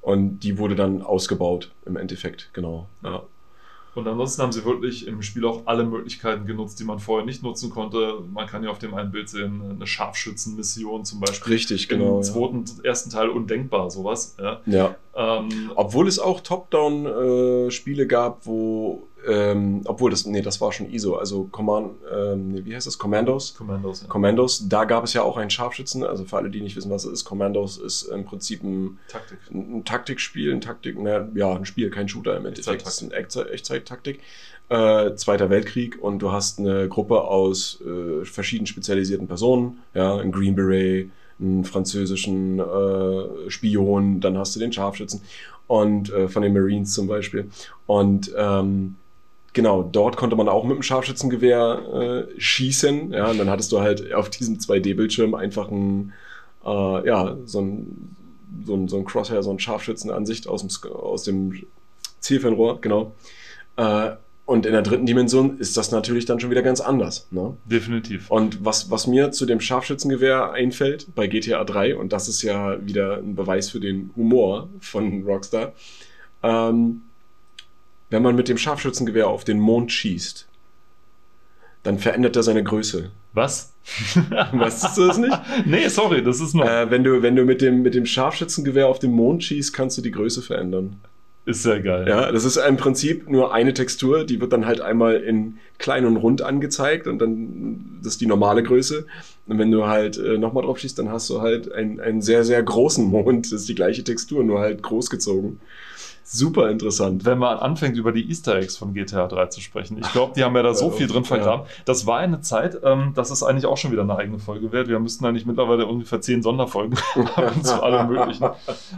Und die wurde dann ausgebaut im Endeffekt, genau. Ja. Und ansonsten haben sie wirklich im Spiel auch alle Möglichkeiten genutzt, die man vorher nicht nutzen konnte. Man kann ja auf dem einen Bild sehen, eine Scharfschützenmission zum Beispiel. Richtig, genau. Im Ja. zweiten, ersten Teil undenkbar, sowas. Ja. ja. Ähm, Obwohl es auch Top-Down-Spiele gab, wo, ähm, obwohl das, nee, das war schon ISO, also Command, ähm, wie heißt das? Commandos? Commandos. Ja. Commandos, da gab es ja auch einen Scharfschützen, also für alle, die nicht wissen, was es ist, Commandos ist im Prinzip ein, Taktik. ein Taktikspiel, ein Taktik, na, ja, ein Spiel, kein Shooter im Endeffekt. Das ist eine Echtzeit- Echtzeit-Taktik. Äh, Zweiter Weltkrieg und du hast eine Gruppe aus äh, verschieden spezialisierten Personen, ja, ein Green Beret, einen französischen äh, Spion, dann hast du den Scharfschützen und äh, von den Marines zum Beispiel. Und ähm, genau, dort konnte man auch mit dem Scharfschützengewehr äh, schießen, ja, und dann hattest du halt auf diesem 2D-Bildschirm einfach ein, äh, ja, so ein so ein, so ein Crosshair, so ein Scharfschützenansicht aus dem, aus dem Zielfernrohr, genau. Äh, und in der dritten Dimension ist das natürlich dann schon wieder ganz anders. Ne? Definitiv. Und was, was mir zu dem Scharfschützengewehr einfällt bei GTA 3, und das ist ja wieder ein Beweis für den Humor von Rockstar, ähm, wenn man mit dem Scharfschützengewehr auf den Mond schießt, dann verändert er seine Größe. Was? *laughs* Weißt du das nicht? *laughs* nee, sorry, das ist noch. Äh, wenn du, wenn du mit, dem, mit dem Scharfschützengewehr auf den Mond schießt, kannst du die Größe verändern. Ist sehr geil. Ja, das ist im Prinzip nur eine Textur, die wird dann halt einmal in klein und rund angezeigt und dann das ist die normale Größe. Und wenn du halt äh, nochmal drauf schießt, dann hast du halt einen, einen sehr, sehr großen Mond. Das ist die gleiche Textur, nur halt groß gezogen. Super interessant. Wenn man anfängt, über die Easter Eggs von GTA 3 zu sprechen. Ich glaube, die haben ja da so viel drin vergraben. Das war eine Zeit, ähm, das ist eigentlich auch schon wieder eine eigene Folge wert. Wir müssten eigentlich mittlerweile ungefähr zehn Sonderfolgen *laughs* haben zu allem Möglichen.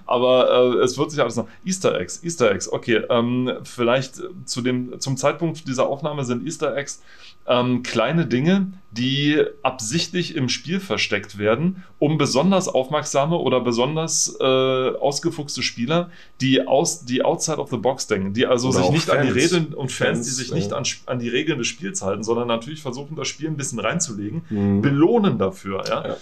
Aber äh, es wird sich alles noch. Easter Eggs, Easter Eggs, okay. Ähm, vielleicht zu dem, zum Zeitpunkt dieser Aufnahme sind Easter Eggs ähm, kleine Dinge, die absichtlich im Spiel versteckt werden, um besonders aufmerksame oder besonders äh, ausgefuchste Spieler, die aus die outside of the box denken, die also oder sich nicht Fans. an die Regeln und Fans, Fans die sich ja. nicht an, an die Regeln des Spiels halten, sondern natürlich versuchen, das Spiel ein bisschen reinzulegen, mhm. belohnen dafür. Ja? ja.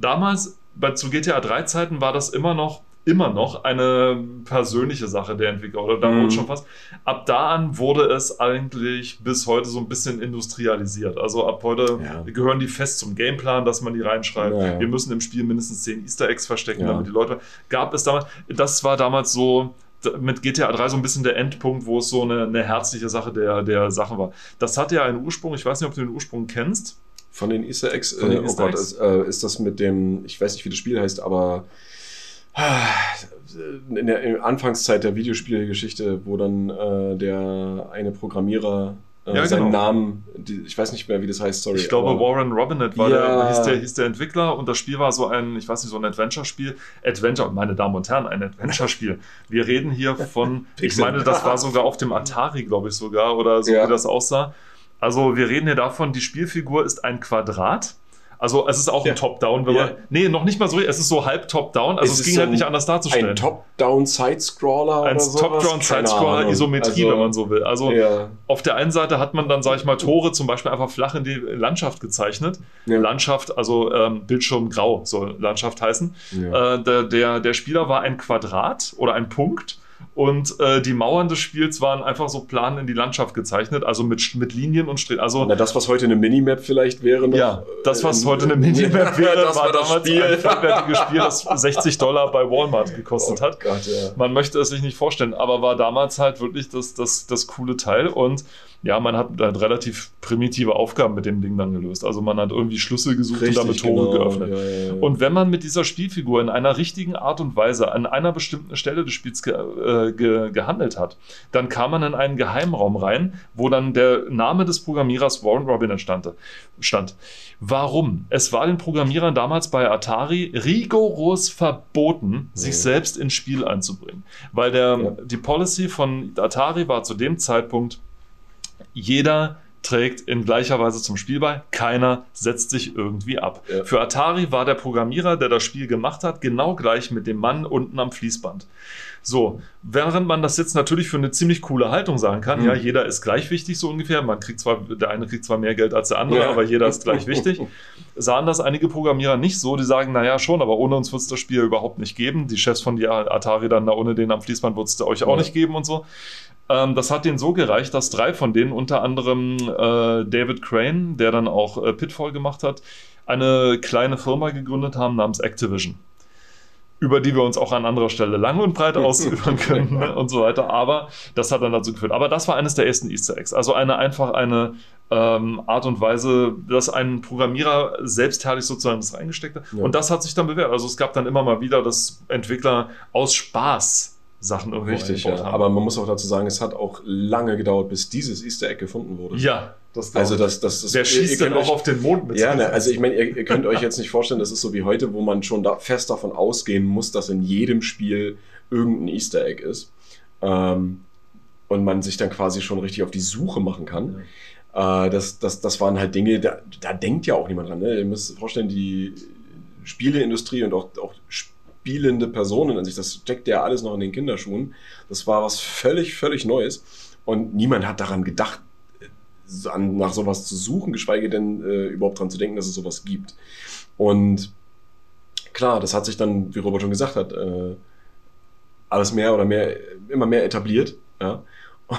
Damals bei, zu GTA 3 Zeiten war das immer noch immer noch eine persönliche Sache der Entwickler oder da mhm. schon fast. Ab da an wurde es eigentlich bis heute so ein bisschen industrialisiert. Also ab heute ja. gehören die fest zum Gameplan, dass man die reinschreibt. Ja, ja. Wir müssen im Spiel mindestens zehn Easter Eggs verstecken, damit die Leute. Gab es damals, das war damals so mit GTA 3 so ein bisschen der Endpunkt, wo es so eine, eine herzliche Sache der, der Sache war. Das hatte ja einen Ursprung, ich weiß nicht, ob du den Ursprung kennst. Von den Easter Eggs? Den äh, Easter oh Gott, Eggs? Ist, äh, ist das mit dem, ich weiß nicht, wie das Spiel heißt, aber in der Anfangszeit der Videospielgeschichte, wo dann äh, der eine Programmierer äh, ja, seinen genau. Namen, die, ich weiß nicht mehr, wie das heißt, sorry. Ich glaube, Warren Robinett war ja. der, hieß der, hieß der Entwickler und das Spiel war so ein, ich weiß nicht, so ein Adventure-Spiel. Adventure, meine Damen und Herren, ein Adventure-Spiel. Wir reden hier von, *laughs* ich meine, das war sogar auf dem Atari, glaube ich sogar, oder so ja. wie das aussah. Also wir reden hier davon, die Spielfigur ist ein Quadrat also es ist auch ja. ein Top-Down, wenn ja. man. Nee, noch nicht mal so, es ist so halb Top-Down. Also es, es ging halt nicht anders darzustellen. Ein Top-Down-Side-Scroller. Ein Top-Down-Side-Scroller, Isometrie, also, wenn man so will. Also ja. auf der einen Seite hat man dann, sage ich mal, Tore zum Beispiel einfach flach in die Landschaft gezeichnet. Landschaft, also ähm, Bildschirm grau soll Landschaft heißen. Äh, der, der, der Spieler war ein Quadrat oder ein Punkt und äh, die Mauern des Spiels waren einfach so plan in die Landschaft gezeichnet, also mit, mit Linien und Strichen. Also, Na, das, was heute eine Minimap vielleicht wäre. Noch, ja, das, was in, heute eine Minimap *laughs* wäre, war, war damals Spiel. ein vollwertiges Spiel, das *laughs* 60 Dollar bei Walmart gekostet oh hat. Gott, ja. Man möchte es sich nicht vorstellen, aber war damals halt wirklich das, das, das coole Teil und ja, man hat halt relativ primitive Aufgaben mit dem Ding dann gelöst. Also man hat irgendwie Schlüssel gesucht Richtig, und damit Tore genau. geöffnet. Ja, ja. Und wenn man mit dieser Spielfigur in einer richtigen Art und Weise an einer bestimmten Stelle des Spiels ge äh, ge gehandelt hat, dann kam man in einen Geheimraum rein, wo dann der Name des Programmierers Warren Robin entstand. stand. Warum? Es war den Programmierern damals bei Atari rigoros verboten, sich selbst ins Spiel einzubringen. Weil der, die Policy von Atari war zu dem Zeitpunkt, jeder trägt in gleicher Weise zum Spiel bei. Keiner setzt sich irgendwie ab. Ja. Für Atari war der Programmierer, der das Spiel gemacht hat, genau gleich mit dem Mann unten am Fließband. So, während man das jetzt natürlich für eine ziemlich coole Haltung sagen kann, mhm. ja, jeder ist gleich wichtig so ungefähr. Man kriegt zwar, der eine kriegt zwar mehr Geld als der andere, ja. aber jeder ist gleich wichtig. Sahen das einige Programmierer nicht so, die sagen, naja, schon, aber ohne uns wird es das Spiel überhaupt nicht geben. Die Chefs von die Atari dann, na, ohne den am Fließband wird es euch auch ja. nicht geben und so. Ähm, das hat denen so gereicht, dass drei von denen, unter anderem äh, David Crane, der dann auch äh, Pitfall gemacht hat, eine kleine Firma gegründet haben namens Activision. Über die wir uns auch an anderer Stelle lang und breit *laughs* ausführen können ne, und so weiter. Aber das hat dann dazu geführt. Aber das war eines der ersten Easter Eggs. Also eine einfach eine ähm, Art und Weise, dass ein Programmierer selbstherrlich sozusagen das reingesteckt hat. Ja. Und das hat sich dann bewährt. Also es gab dann immer mal wieder, dass Entwickler aus Spaß Sachen irgendwo Richtig, ja. Aber man muss auch dazu sagen, es hat auch lange gedauert, bis dieses Easter Egg gefunden wurde. Ja, das Also das, das, das Der schießt dann auch auf den Mond mit. Ja, ne, also ich meine, ihr, ihr, könnt euch jetzt nicht vorstellen, das ist so wie heute, wo man schon da fest davon ausgehen muss, dass in jedem Spiel irgendein Easter Egg ist. Ähm, und man sich dann quasi schon richtig auf die Suche machen kann. Ja. Äh, das, das, das waren halt Dinge, da, da denkt ja auch niemand dran. Ne? Ihr müsst vorstellen, die Spieleindustrie und auch, auch spielende Personen an sich. Das steckt ja alles noch in den Kinderschuhen. Das war was völlig, völlig Neues. Und niemand hat daran gedacht, an, nach sowas zu suchen, geschweige denn äh, überhaupt daran zu denken, dass es sowas gibt. Und klar, das hat sich dann, wie Robert schon gesagt hat, äh, alles mehr oder mehr, immer mehr etabliert. Ja?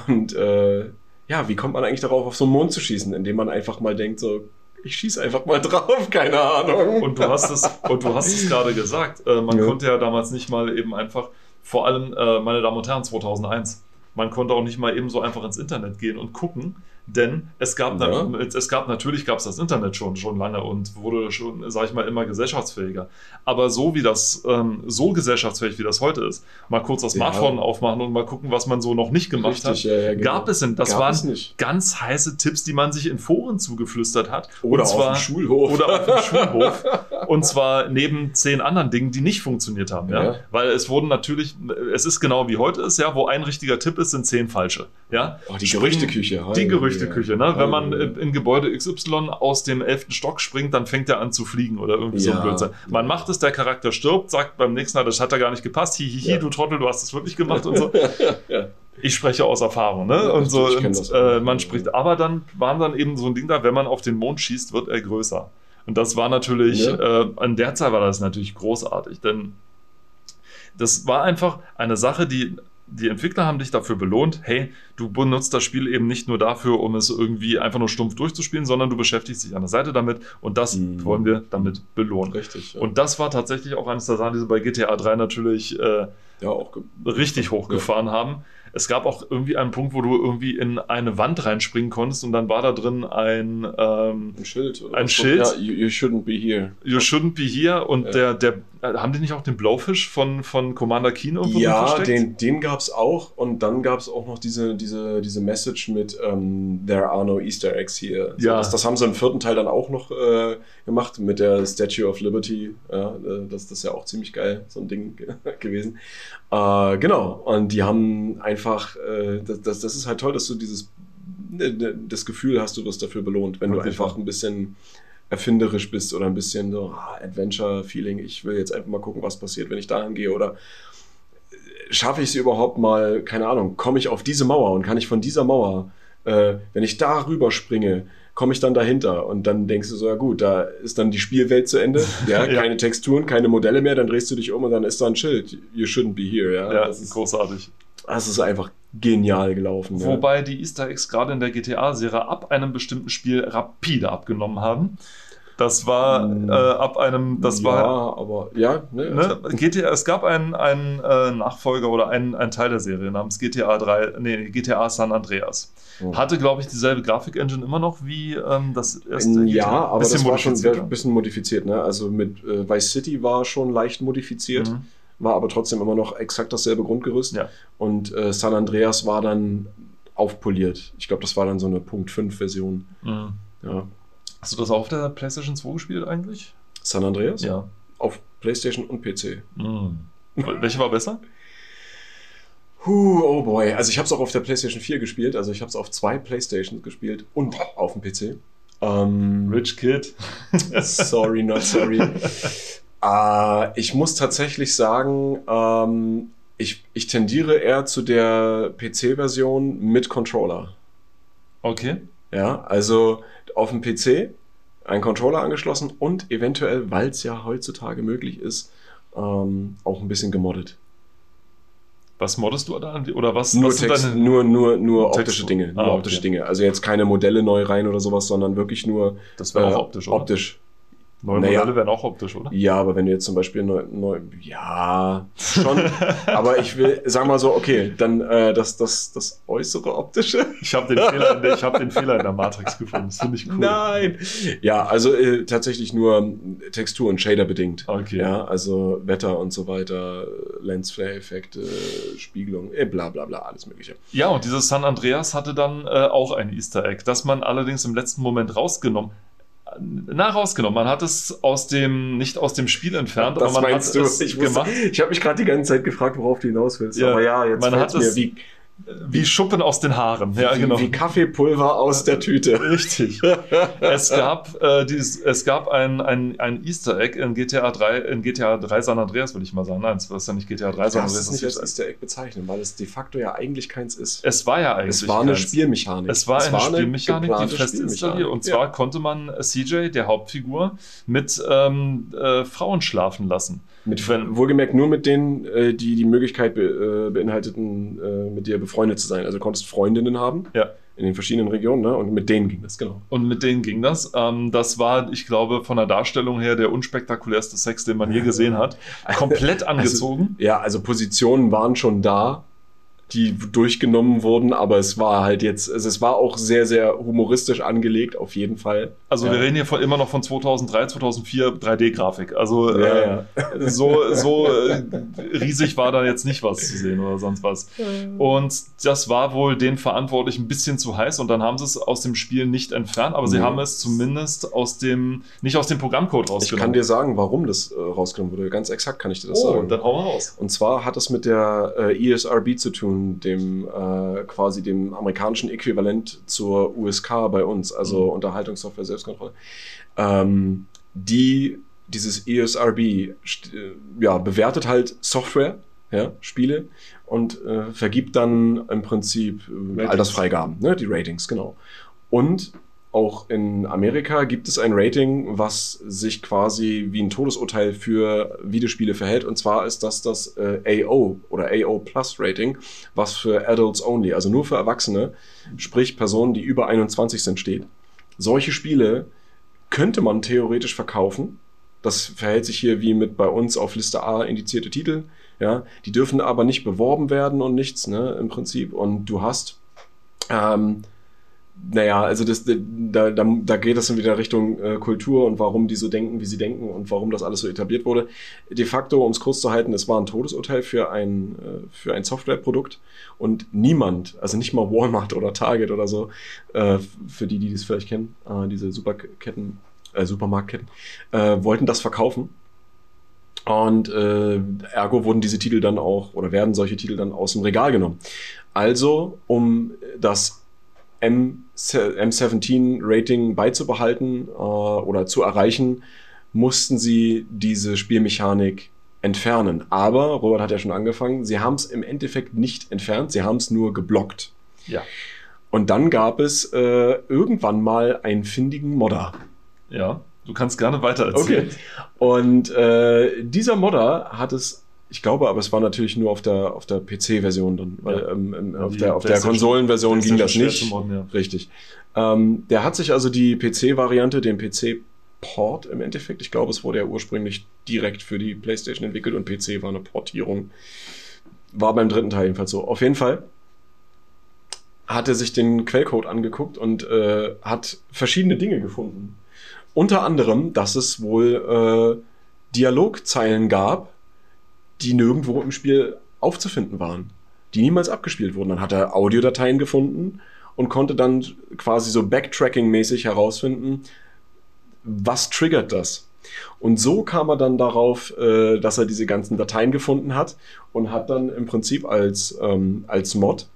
Und äh, ja, wie kommt man eigentlich darauf, auf so einen Mond zu schießen, indem man einfach mal denkt, so, ich schieße einfach mal drauf, keine Ahnung. Und du hast es, und du hast es gerade gesagt, äh, man ja. konnte ja damals nicht mal eben einfach Vor allem, äh, meine Damen und Herren, 2001. Man konnte auch nicht mal eben so einfach ins Internet gehen und gucken, denn es gab, Ja. na, es gab natürlich gab es das Internet schon schon lange und wurde schon, sag ich mal, immer gesellschaftsfähiger. Aber so wie das ähm, so gesellschaftsfähig wie das heute ist, mal kurz das Ja. Smartphone aufmachen und mal gucken, was man so noch nicht gemacht Richtig, hat. ja, ja, genau. Gab es denn? Das Gab waren ganz heiße Tipps, die man sich in Foren zugeflüstert hat. Oder und zwar, auf dem Schulhof. Oder auf dem Schulhof. *laughs* Und zwar neben zehn anderen Dingen, die nicht funktioniert haben. Ja? Ja. Weil es wurden natürlich, es ist genau wie heute ist, ja, wo ein richtiger Tipp ist, sind zehn falsche. Ja? Oh, die Gerüchteküche. Die Halleluja. Gerüchteküche, ne? Wenn man Halleluja. in Gebäude XY aus dem elften Stock springt, dann fängt er an zu fliegen oder irgendwie so ein. Blödsinn. Man macht es, der Charakter stirbt, sagt beim nächsten Mal, das hat da gar nicht gepasst, hihihi, du Trottel, du hast es wirklich gemacht und so. *laughs* ja. Ich spreche aus Erfahrung, ne? Ja, und so, und, äh, man spricht, aber dann waren dann eben so ein Ding da, wenn man auf den Mond schießt, wird er größer. Und das war natürlich, Ja. äh, an der Zeit war das natürlich großartig, denn das war einfach eine Sache, die die Entwickler haben dich dafür belohnt, hey, du benutzt das Spiel eben nicht nur dafür, um es irgendwie einfach nur stumpf durchzuspielen, sondern du beschäftigst dich an der Seite damit und das Mhm. wollen wir damit belohnen. Richtig. Ja. Und das war tatsächlich auch eines der Sachen, die sie bei GTA 3 natürlich äh, ja, auch richtig hochgefahren haben. Es gab auch irgendwie einen Punkt, wo du irgendwie in eine Wand reinspringen konntest und dann war da drin ein ähm, ein Schild. Ein? Schild? Ja, you, you shouldn't be here. You shouldn't be here und Ja. der, der, haben die nicht auch den Blowfish von, von Commander Keen irgendwo Ja, den, den gab es auch. Und dann gab es auch noch diese, diese, diese Message mit ähm, There are no Easter Eggs here. So, Ja. das, das haben sie im vierten Teil dann auch noch äh, gemacht mit der Statue of Liberty. Ja, äh, das, das ist ja auch ziemlich geil, so ein Ding ge- *laughs* gewesen. Äh, genau. Und die haben einfach, äh, das, das, das ist halt toll, dass du dieses ne, das Gefühl hast, du wirst dafür belohnt, wenn Wirklich du einfach ein bisschen erfinderisch bist oder ein bisschen so ah, Adventure-Feeling. Ich will jetzt einfach mal gucken, was passiert, wenn ich dahin gehe oder äh, schaffe ich es überhaupt mal, keine Ahnung, komme ich auf diese Mauer und kann ich von dieser Mauer, äh, wenn ich da rüber springe, komme ich dann dahinter und dann denkst du so, ja gut, da ist dann die Spielwelt zu Ende, *laughs* ja, Ja. keine Texturen, keine Modelle mehr, dann drehst du dich um und dann ist da ein Schild, you shouldn't be here, ja. ja, das, ist, großartig. Das ist einfach genial gelaufen. ja. Wobei die Easter Eggs gerade in der GTA-Serie ab einem bestimmten Spiel rapide abgenommen haben. Das war Mm. äh, ab einem, das ja, war aber ja, ne, Ne, GTA, es gab einen, einen äh, Nachfolger oder einen, einen Teil der Serie namens GTA 3, nee, GTA San Andreas. Oh. Hatte, glaube ich, dieselbe Grafik-Engine immer noch wie ähm, das erste ja, GTA. aber Bisschen das war schon ein bisschen modifiziert. Ne? Also mit äh, Vice City war schon leicht modifiziert, Mhm. War aber trotzdem immer noch exakt dasselbe Grundgerüst. Ja. Und äh, San Andreas war dann aufpoliert. Ich glaube, das war dann so eine Punkt 5 Version. Mhm. Ja. Hast du das auch auf der PlayStation 2 gespielt eigentlich? San Andreas? Ja. Auf PlayStation und PC. Mhm. Welche war besser? Huh, oh boy. Also ich habe es auch auf der PlayStation 4 gespielt. Also ich habe es auf zwei PlayStations gespielt und auf dem PC. Ähm, Rich Kid. sorry, not sorry. *laughs* Äh, ich muss tatsächlich sagen, ähm, ich, ich tendiere eher zu der PC-Version mit Controller. Okay. Ja, also auf dem PC einen Controller angeschlossen und eventuell, weil es ja heutzutage möglich ist, ähm, auch ein bisschen gemoddet. Was moddest du da? Oder was, Nur, was Text, nur, nur, nur Text- optische Dinge. Nur Ah, okay. optische Dinge. Also jetzt keine Modelle neu rein oder sowas, sondern wirklich nur Das wäre äh, optisch, oder? optisch. Neue Naja. Modelle wären auch optisch, oder? Ja, aber wenn du jetzt zum Beispiel neu, neu ja, schon. *laughs* aber ich will, sag mal so, okay, dann äh, das, das, das äußere optische. Ich habe den, Fehler in der- ich hab den *laughs* Fehler in der Matrix gefunden. Das finde ich cool. Nein. Ja, also äh, tatsächlich nur Textur und Shader bedingt. Okay. Ja, also Wetter und so weiter, Lensflare-Effekte, Spiegelung, äh, bla bla bla, alles Mögliche. Ja, und dieses San Andreas hatte dann äh, auch ein Easter Egg, das man allerdings im letzten Moment rausgenommen na, rausgenommen. Man hat es aus dem, nicht aus dem Spiel entfernt, das aber man hat du? es Ich, wusste- gemacht, ich habe mich gerade die ganze Zeit gefragt, worauf du hinaus willst. Ja, aber ja, jetzt man hat mir es- wie, wie Schuppen aus den Haaren. Ja, wie, genau. wie Kaffeepulver aus der Tüte. *laughs* Richtig. es gab, äh, dieses, es gab ein, ein, ein Easter Egg in GTA 3, in GTA 3 San Andreas, würde ich mal sagen. Nein, es ist ja nicht GTA 3 Du San Andreas. es nicht als das ist- Easter Egg bezeichnen, weil es de facto ja eigentlich keins ist. es war ja eigentlich. Es war eine keins. Spielmechanik. Es war eine Spielmechanik, die geplante fest installiert. Und zwar konnte man CJ, der Hauptfigur, mit ähm, äh, Frauen schlafen lassen. Mit, wenn- wohlgemerkt nur mit denen, äh, die die Möglichkeit be, äh, beinhalteten, äh, mit dir befreundet zu sein. Also du konntest Freundinnen haben, Ja. in den verschiedenen Regionen, ne? Und mit denen ging das, genau. Und mit denen ging das. Ähm, das war, ich glaube, von der Darstellung her der unspektakulärste Sex, den man je gesehen hat. Komplett Also, angezogen. ja, also Positionen waren schon da, die durchgenommen wurden, aber es war halt jetzt, also es war auch sehr, sehr humoristisch angelegt, auf jeden Fall. Also ja. wir reden hier von, immer noch von 2003, 2004 3D-Grafik. Also Ja, äh, ja. *laughs* so, so äh, riesig war da jetzt nicht was zu sehen oder sonst was. Und das war wohl den Verantwortlichen ein bisschen zu heiß und dann haben sie es aus dem Spiel nicht entfernt, aber sie Nee. haben es zumindest aus dem, nicht aus dem Programmcode Ich rausgenommen. kann dir sagen, warum das äh, rausgenommen wurde. Ganz exakt kann ich dir das oh, sagen. dann hau mal raus. Und zwar hat es mit der äh, ESRB zu tun, dem äh, quasi dem amerikanischen Äquivalent zur USK bei uns, also Mhm. Unterhaltungssoftware Selbstkontrolle. Ähm, die dieses ESRB äh, ja, bewertet halt Software, ja, Spiele und äh, vergibt dann im Prinzip äh. Altersfreigaben, ne, die Ratings, genau. Und auch in Amerika gibt es ein Rating, was sich quasi wie ein Todesurteil für Videospiele verhält. Und zwar ist das das äh, AO oder AO Plus Rating, was für Adults Only, also nur für Erwachsene, sprich Personen, die über 21 sind, steht. Solche Spiele könnte man theoretisch verkaufen. Das verhält sich hier wie mit bei uns auf Liste A indizierte Titel. Ja, die dürfen aber nicht beworben werden und nichts, ne, im Prinzip. Und du hast, ähm, naja, also das, da, da, da geht es dann wieder Richtung äh, Kultur und warum die so denken, wie sie denken und warum das alles so etabliert wurde. De facto, um es kurz zu halten, es war ein Todesurteil für ein, äh, für ein Softwareprodukt und niemand, also nicht mal Walmart oder Target oder so, äh, für die, die das vielleicht kennen, äh, diese Superketten, äh, Supermarktketten, äh, wollten das verkaufen. Und äh, ergo wurden diese Titel dann auch oder werden solche Titel dann aus dem Regal genommen. Also, um das M M17-Rating beizubehalten äh, oder zu erreichen, mussten sie diese Spielmechanik entfernen. Aber, Robert hat ja schon angefangen, sie haben es im Endeffekt nicht entfernt, sie haben es nur geblockt. Ja. Und dann gab es äh, irgendwann mal einen findigen Modder. Ja, du kannst gerne weiter erzählen. Okay. Und äh, dieser Modder hat es, ich glaube, aber es war natürlich nur auf der, auf der PC-Version dann, weil Ja. ähm, ähm, auf die der, auf der Konsolenversion ging das nicht. modden, ja. Richtig. Ähm, der hat sich also die PC-Variante, den PC-Port im Endeffekt, ich glaube, es wurde ja ursprünglich direkt für die PlayStation entwickelt und PC war eine Portierung. War beim dritten Teil jedenfalls so. Auf jeden Fall hat er sich den Quellcode angeguckt und äh, hat verschiedene Dinge gefunden. Unter anderem, dass es wohl äh, Dialogzeilen gab, die nirgendwo im Spiel aufzufinden waren, die niemals abgespielt wurden. Dann hat er Audiodateien gefunden und konnte dann quasi so Backtracking-mäßig herausfinden, was triggert das. Und so kam er dann darauf, äh, dass er diese ganzen Dateien gefunden hat und hat dann im Prinzip als, ähm, als Mod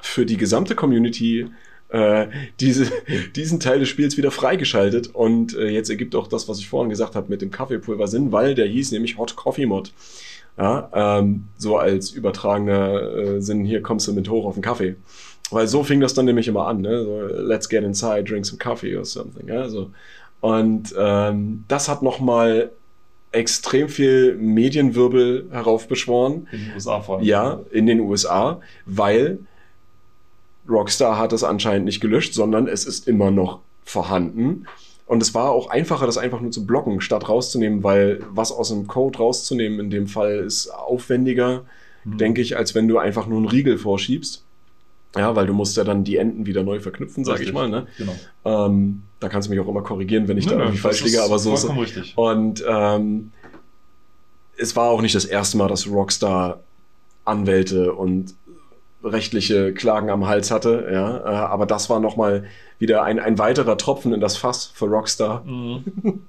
für die gesamte Community äh, diese, *laughs* diesen Teil des Spiels wieder freigeschaltet. Und äh, jetzt ergibt auch das, was ich vorhin gesagt habe mit dem Kaffeepulver Sinn, weil der hieß nämlich Hot Coffee Mod. Ja, ähm, so als übertragener äh, Sinn, hier kommst du mit hoch auf den Kaffee. Weil so fing das dann nämlich immer an, ne? So, let's get inside, drink some coffee or something. Ja? So. Und ähm, das hat nochmal extrem viel Medienwirbel heraufbeschworen. In den USA vor allem. Ja, in den USA, weil Rockstar hat es anscheinend nicht gelöscht, sondern es ist immer noch vorhanden. Und es war auch einfacher, das einfach nur zu blocken, statt rauszunehmen, weil was aus dem Code rauszunehmen in dem Fall ist aufwendiger, Mhm. denke ich, als wenn du einfach nur einen Riegel vorschiebst. Ja, weil du musst ja dann die Enden wieder neu verknüpfen, sag ich mal. Ne? Genau. Ähm, da kannst du mich auch immer korrigieren, wenn ich da Nö, irgendwie das falsch liege, aber so ist richtig. und ähm, es war auch nicht das erste Mal, dass Rockstar Anwälte und rechtliche Klagen am Hals hatte, ja, äh, aber das war nochmal wieder ein, ein weiterer Tropfen in das Fass für Rockstar. Mhm. *laughs*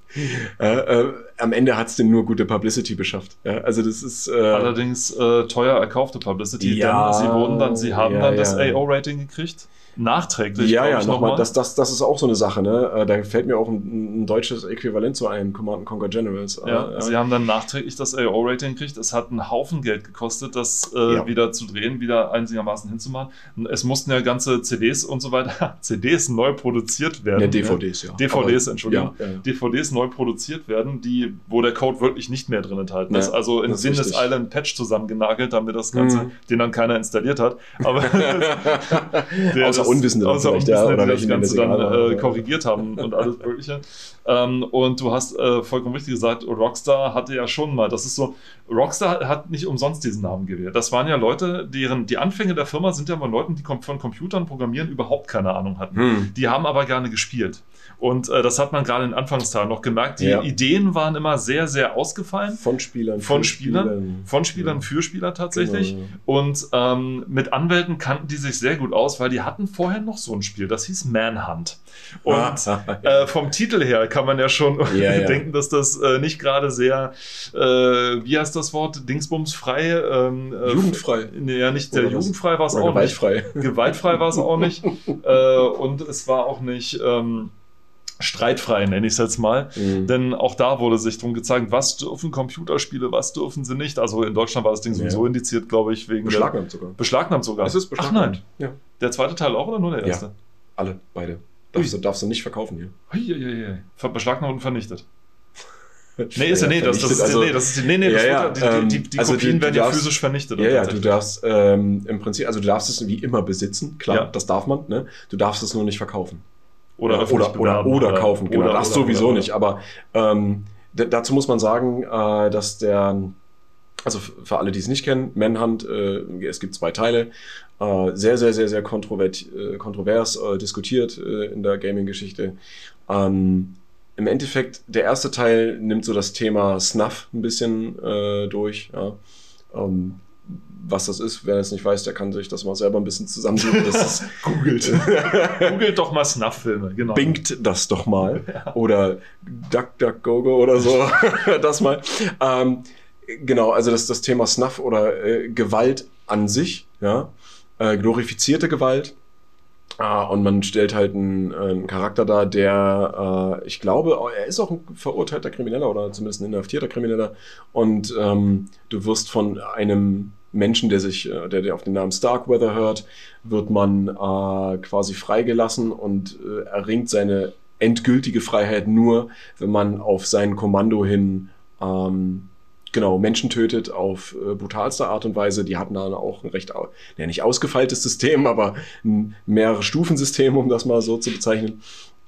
Äh, äh, am Ende hat es denn nur gute Publicity beschafft. Ja, also das ist äh, Allerdings äh, teuer erkaufte Publicity, Ja, denn sie wurden dann, sie haben ja, dann das. AO-Rating gekriegt. Nachträglich, ja, ja, nochmal, noch das, das, das ist auch so eine Sache, ne? Äh, Da fällt mir auch ein, ein deutsches Äquivalent zu ein, Command Conquer Generals. Ja, Äh, sie haben dann nachträglich das AO-Rating gekriegt. Es hat einen Haufen Geld gekostet, das äh, Ja. wieder zu drehen, wieder einigermaßen hinzumachen. Es mussten ja ganze CDs und so weiter, *laughs* CDs neu produziert werden. ja, DVDs, ja. DVDs, Aber- Entschuldigung. DVDs neu produziert werden, die wo der Code wirklich nicht mehr drin enthalten ist. Also in Sinnes. Island Patch zusammengenagelt, damit das Ganze, Mhm. den dann keiner installiert hat. Aber *laughs* der Außer Unwissende außer vielleicht, ja, Unwissende, oder die das Ganze dann äh, ja. korrigiert haben und alles Mögliche. Ähm, und du hast äh, vollkommen richtig gesagt, Rockstar hatte ja schon mal, das ist so, Rockstar hat nicht umsonst diesen Namen gewählt. Das waren ja Leute, deren, die Anfänge der Firma sind ja mal Leuten, die von Computern programmieren überhaupt keine Ahnung hatten. Hm. Die haben aber gerne gespielt. Und äh, das hat man gerade in Anfangstagen noch gemerkt. Die Ja. Ideen waren immer sehr, sehr ausgefallen. Von Spielern. Von für Spielern, von Spielern Ja. für Spieler tatsächlich. Genau, ja. Und ähm, mit Anwälten kannten die sich sehr gut aus, weil die hatten vorher noch so ein Spiel, das hieß Manhunt. Und Ah, *laughs* äh, vom Titel her kann man ja schon Ja, *laughs* ja. denken, dass das äh, nicht gerade sehr, äh, wie heißt das Wort, Dingsbumsfrei? Ähm, äh, Jugendfrei. Ja, nicht sehr jugendfrei war es auch nicht. gewaltfrei. Gewaltfrei war es auch nicht. *laughs* äh, und es war auch nicht ähm, streitfrei, nenne ich es jetzt mal. Mhm. Denn auch da wurde sich drum gezeigt, was dürfen Computerspiele, was dürfen sie nicht. Also in Deutschland war das Ding sowieso Ja. indiziert, glaube ich, wegen Beschlagnahmt sogar. beschlagnahmt sogar. Es ist Ach beschlagnahmt. nein, Ja. der zweite Teil auch oder nur der Ja. erste? Alle, beide. Darfst du, darfst du nicht verkaufen hier. Ver- Beschlagnahmt und vernichtet. *laughs* Nee, ist ja, Ja, nee, das, das, ist, vernichtet, nee, das ist die, nee, nee, Ja, das ja, wird, ja- die, die, ähm, die, die also Kopien du- werden ja physisch vernichtet. Ja, ja, du darfst ähm, im Prinzip, also du darfst es wie immer besitzen, klar, Ja. das darf man, ne? Du darfst es nur nicht verkaufen. Oder, Ja, oder, oder, oder kaufen, genau. oder- das oder- sowieso oder- nicht. Aber ähm, dazu muss man sagen, äh, dass der, also für alle, die es nicht kennen, Manhunt, äh, es gibt zwei Teile, äh, sehr, sehr, sehr, sehr kontrovert, äh, kontrovers äh, diskutiert äh, in der Gaming-Geschichte. Ähm, Im Endeffekt, der erste Teil nimmt so das Thema Snuff ein bisschen durch. Ja. Ähm, was das ist, wer es nicht weiß, der kann sich das mal selber ein bisschen zusammensuchen. Das ist *laughs* Googelt. *laughs* Googelt doch mal Snuff-Filme, genau. Bingt das doch mal. *laughs* Oder DuckDuckGogo oder so. das mal. Ähm, genau, also das, das Thema Snuff oder äh, Gewalt an sich, ja. Äh, glorifizierte Gewalt. Ah, und man stellt halt einen, äh, einen Charakter dar, der, äh, ich glaube, er ist auch ein verurteilter Krimineller oder zumindest ein inhaftierter Krimineller. Und ähm, du wirst von einem Menschen, der sich, äh, der, der auf den Namen Starkweather hört, wird man äh, quasi freigelassen und äh, erringt seine endgültige Freiheit nur, wenn man auf sein Kommando hin ähm, genau Menschen tötet auf äh, brutalste Art und Weise. Die hatten dann auch ein recht, ja, nicht ausgefeiltes System, aber ein mehrere Stufensystem, um das mal so zu bezeichnen.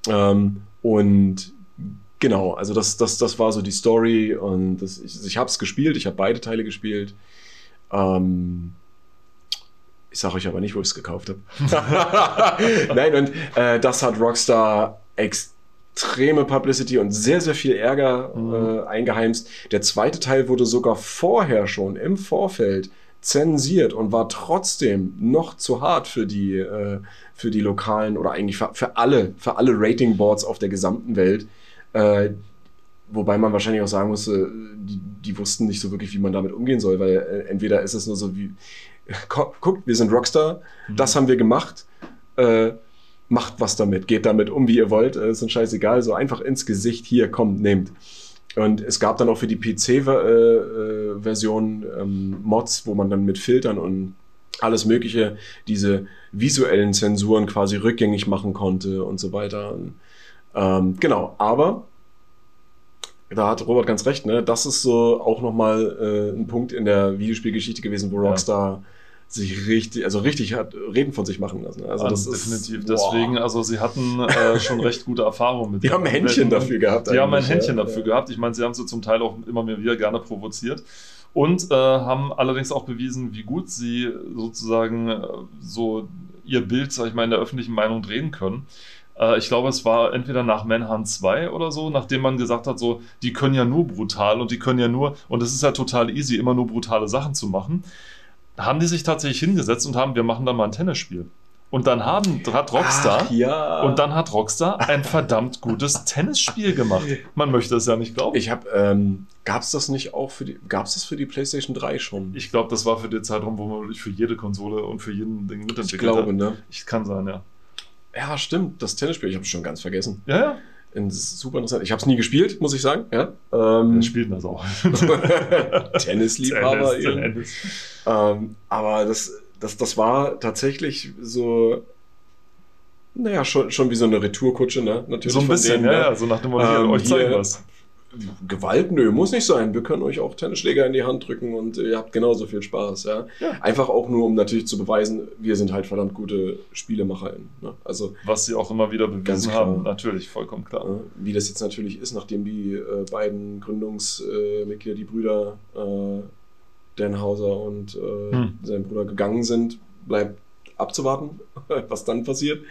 Ähm, und genau, also das, das, das war so die Story und das, ich, ich habe es gespielt, ich habe beide Teile gespielt. Ähm, ich sage euch aber nicht, wo ich es gekauft habe. *laughs* Nein, und äh, das hat Rockstar extreme Publicity und sehr, sehr viel Ärger Mhm. äh, eingeheimst. Der zweite Teil wurde sogar vorher schon im Vorfeld zensiert und war trotzdem noch zu hart für die, äh, für die lokalen oder eigentlich für, für alle, für alle Ratingboards auf der gesamten Welt. Äh, Wobei man wahrscheinlich auch sagen musste, die, die wussten nicht so wirklich, wie man damit umgehen soll, weil äh, entweder ist es nur so wie, "Gu- *laughs* guckt, wir sind Rockstar, Mhm. das haben wir gemacht, äh, macht was damit, geht damit um, wie ihr wollt, äh, ist uns scheißegal, so einfach ins Gesicht, hier, kommt, nehmt. Und es gab dann auch für die PC-Version ähm, Mods, wo man dann mit Filtern und alles Mögliche diese visuellen Zensuren quasi rückgängig machen konnte und so weiter. Ähm, genau, aber da hat Robert ganz recht, ne? Das ist so auch nochmal äh, ein Punkt in der Videospielgeschichte gewesen, wo Ja. Sich richtig, also richtig hat reden von sich machen lassen. Also das Ah, ist definitiv. boah. Deswegen, also sie hatten äh, schon *laughs* recht gute Erfahrungen mit Die haben ein Händchen dafür gehabt. Die haben ein Händchen ja. dafür gehabt. Ich meine, sie haben sie zum Teil auch immer mehr wieder gerne provoziert. Und äh, haben allerdings auch bewiesen, wie gut sie sozusagen äh, so ihr Bild, sag ich mal, in der öffentlichen Meinung drehen können. Äh, ich glaube, es war entweder nach Manhunt 2 oder so, nachdem man gesagt hat, so, die können ja nur brutal und die können ja nur, und es ist ja total easy, immer nur brutale Sachen zu machen, haben die sich tatsächlich hingesetzt und haben, wir machen da mal ein Tennisspiel. Und dann haben, hat Rockstar, Ach, ja. und dann hat Rockstar ein verdammt gutes Tennisspiel gemacht. Man möchte es ja nicht glauben. Ich habe, ähm, gab es das nicht auch für die, gab es das für die PlayStation 3 schon? Ich glaube, das war für den Zeitraum, wo man für jede Konsole und für jeden Ding mitentwickelt Ich glaube, hat. ne? Ich kann sein, ja. Ja, stimmt, das Tennisspiel, ich habe es schon ganz vergessen. Ja, ja. Super interessant. Ich habe es nie gespielt, muss ich sagen. Ja. Ähm, das auch. *laughs* Tennisliebhaber. Tennis, eben. Tennis. Ähm, aber das, das, das war tatsächlich so, naja, schon, schon wie so eine Retourkutsche, ne? Natürlich So ein von bisschen, denen, ja, ne? ja. So nach dem Motto, Ähm, euch zeigen was. Gewalt, nö, muss nicht sein. Wir können euch auch Tennisschläger in die Hand drücken und ihr habt genauso viel Spaß. Ja? Ja. Einfach auch nur, um natürlich zu beweisen, wir sind halt verdammt gute SpielemacherInnen. Ne? Also, Was sie auch immer wieder bewiesen haben, natürlich, vollkommen klar. äh, wie das jetzt natürlich ist, nachdem die äh, beiden Gründungsmitglieder, die Brüder äh, Dan Hauser und äh, Hm. sein Bruder gegangen sind, bleibt abzuwarten, *laughs* was dann passiert.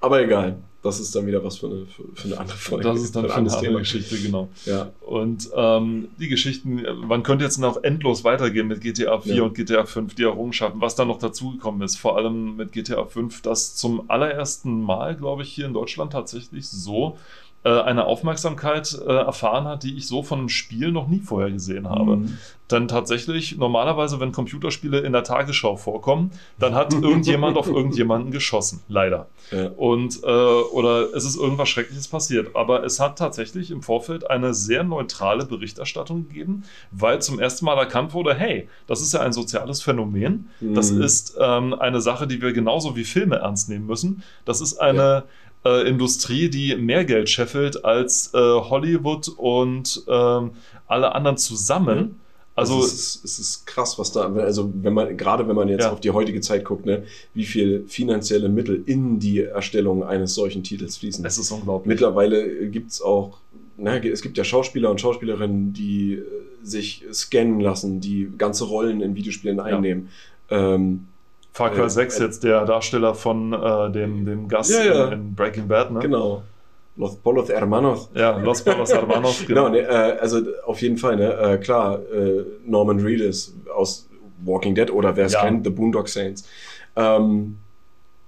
Aber egal, das ist dann wieder was für eine, für, für eine andere Folge. Das ist dann für eine andere Geschichte, genau. Ja, Und ähm, die Geschichten, man könnte jetzt noch endlos weitergehen mit GTA 4 Ja. und GTA 5, die Errungenschaften, was da noch dazugekommen ist, vor allem mit GTA 5, das zum allerersten Mal, glaube ich, hier in Deutschland tatsächlich so äh, eine Aufmerksamkeit äh, erfahren hat, die ich so von einem Spiel noch nie vorher gesehen habe. Mhm. Denn tatsächlich, normalerweise, wenn Computerspiele in der Tagesschau vorkommen, dann hat *laughs* irgendjemand auf irgendjemanden geschossen, leider. Ja. Und äh, oder es ist irgendwas Schreckliches passiert. Aber es hat tatsächlich im Vorfeld eine sehr neutrale Berichterstattung gegeben, weil zum ersten Mal erkannt wurde, hey, das ist ja ein soziales Phänomen. Das Mhm. ist ähm, eine Sache, die wir genauso wie Filme ernst nehmen müssen. Das ist eine äh, Industrie, die mehr Geld scheffelt als äh, Hollywood und ähm, alle anderen zusammen. Also, Also es ist, es ist krass, was da, also wenn man, gerade wenn man jetzt Ja. auf die heutige Zeit guckt, ne, wie viel finanzielle Mittel in die Erstellung eines solchen Titels fließen. es ist unglaublich. Mittlerweile gibt es auch, na, es gibt ja Schauspieler und Schauspielerinnen, die äh, sich scannen lassen, die ganze Rollen in Videospielen einnehmen. Ähm, Far Cry Äh, 6 äh, jetzt der Darsteller von äh, dem, dem Gast Ja, ja. In, in Breaking Bad, ne? Genau. Los Polos Hermanos. Ja, Los Polos Hermanos, *laughs* Genau, genau. ne, äh, also auf jeden Fall, ne, äh, klar, äh, Norman Reedus aus Walking Dead oder wer es Ja. kennt, The Boondock Saints. Ähm,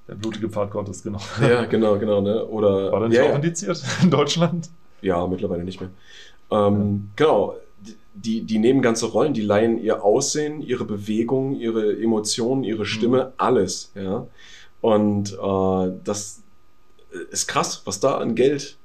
Der blutige Pfad Gottes, genau. *laughs* ja, genau, genau, ne? Oder War der nicht ja, auch ja. indiziert *laughs* in Deutschland? Ja, mittlerweile nicht mehr. Ähm, Genau. Die, die nehmen ganze Rollen, die leihen ihr Aussehen, ihre Bewegung, ihre Emotionen, ihre Stimme, Mhm. alles. Ja. Und äh, das ist krass, was da an Geld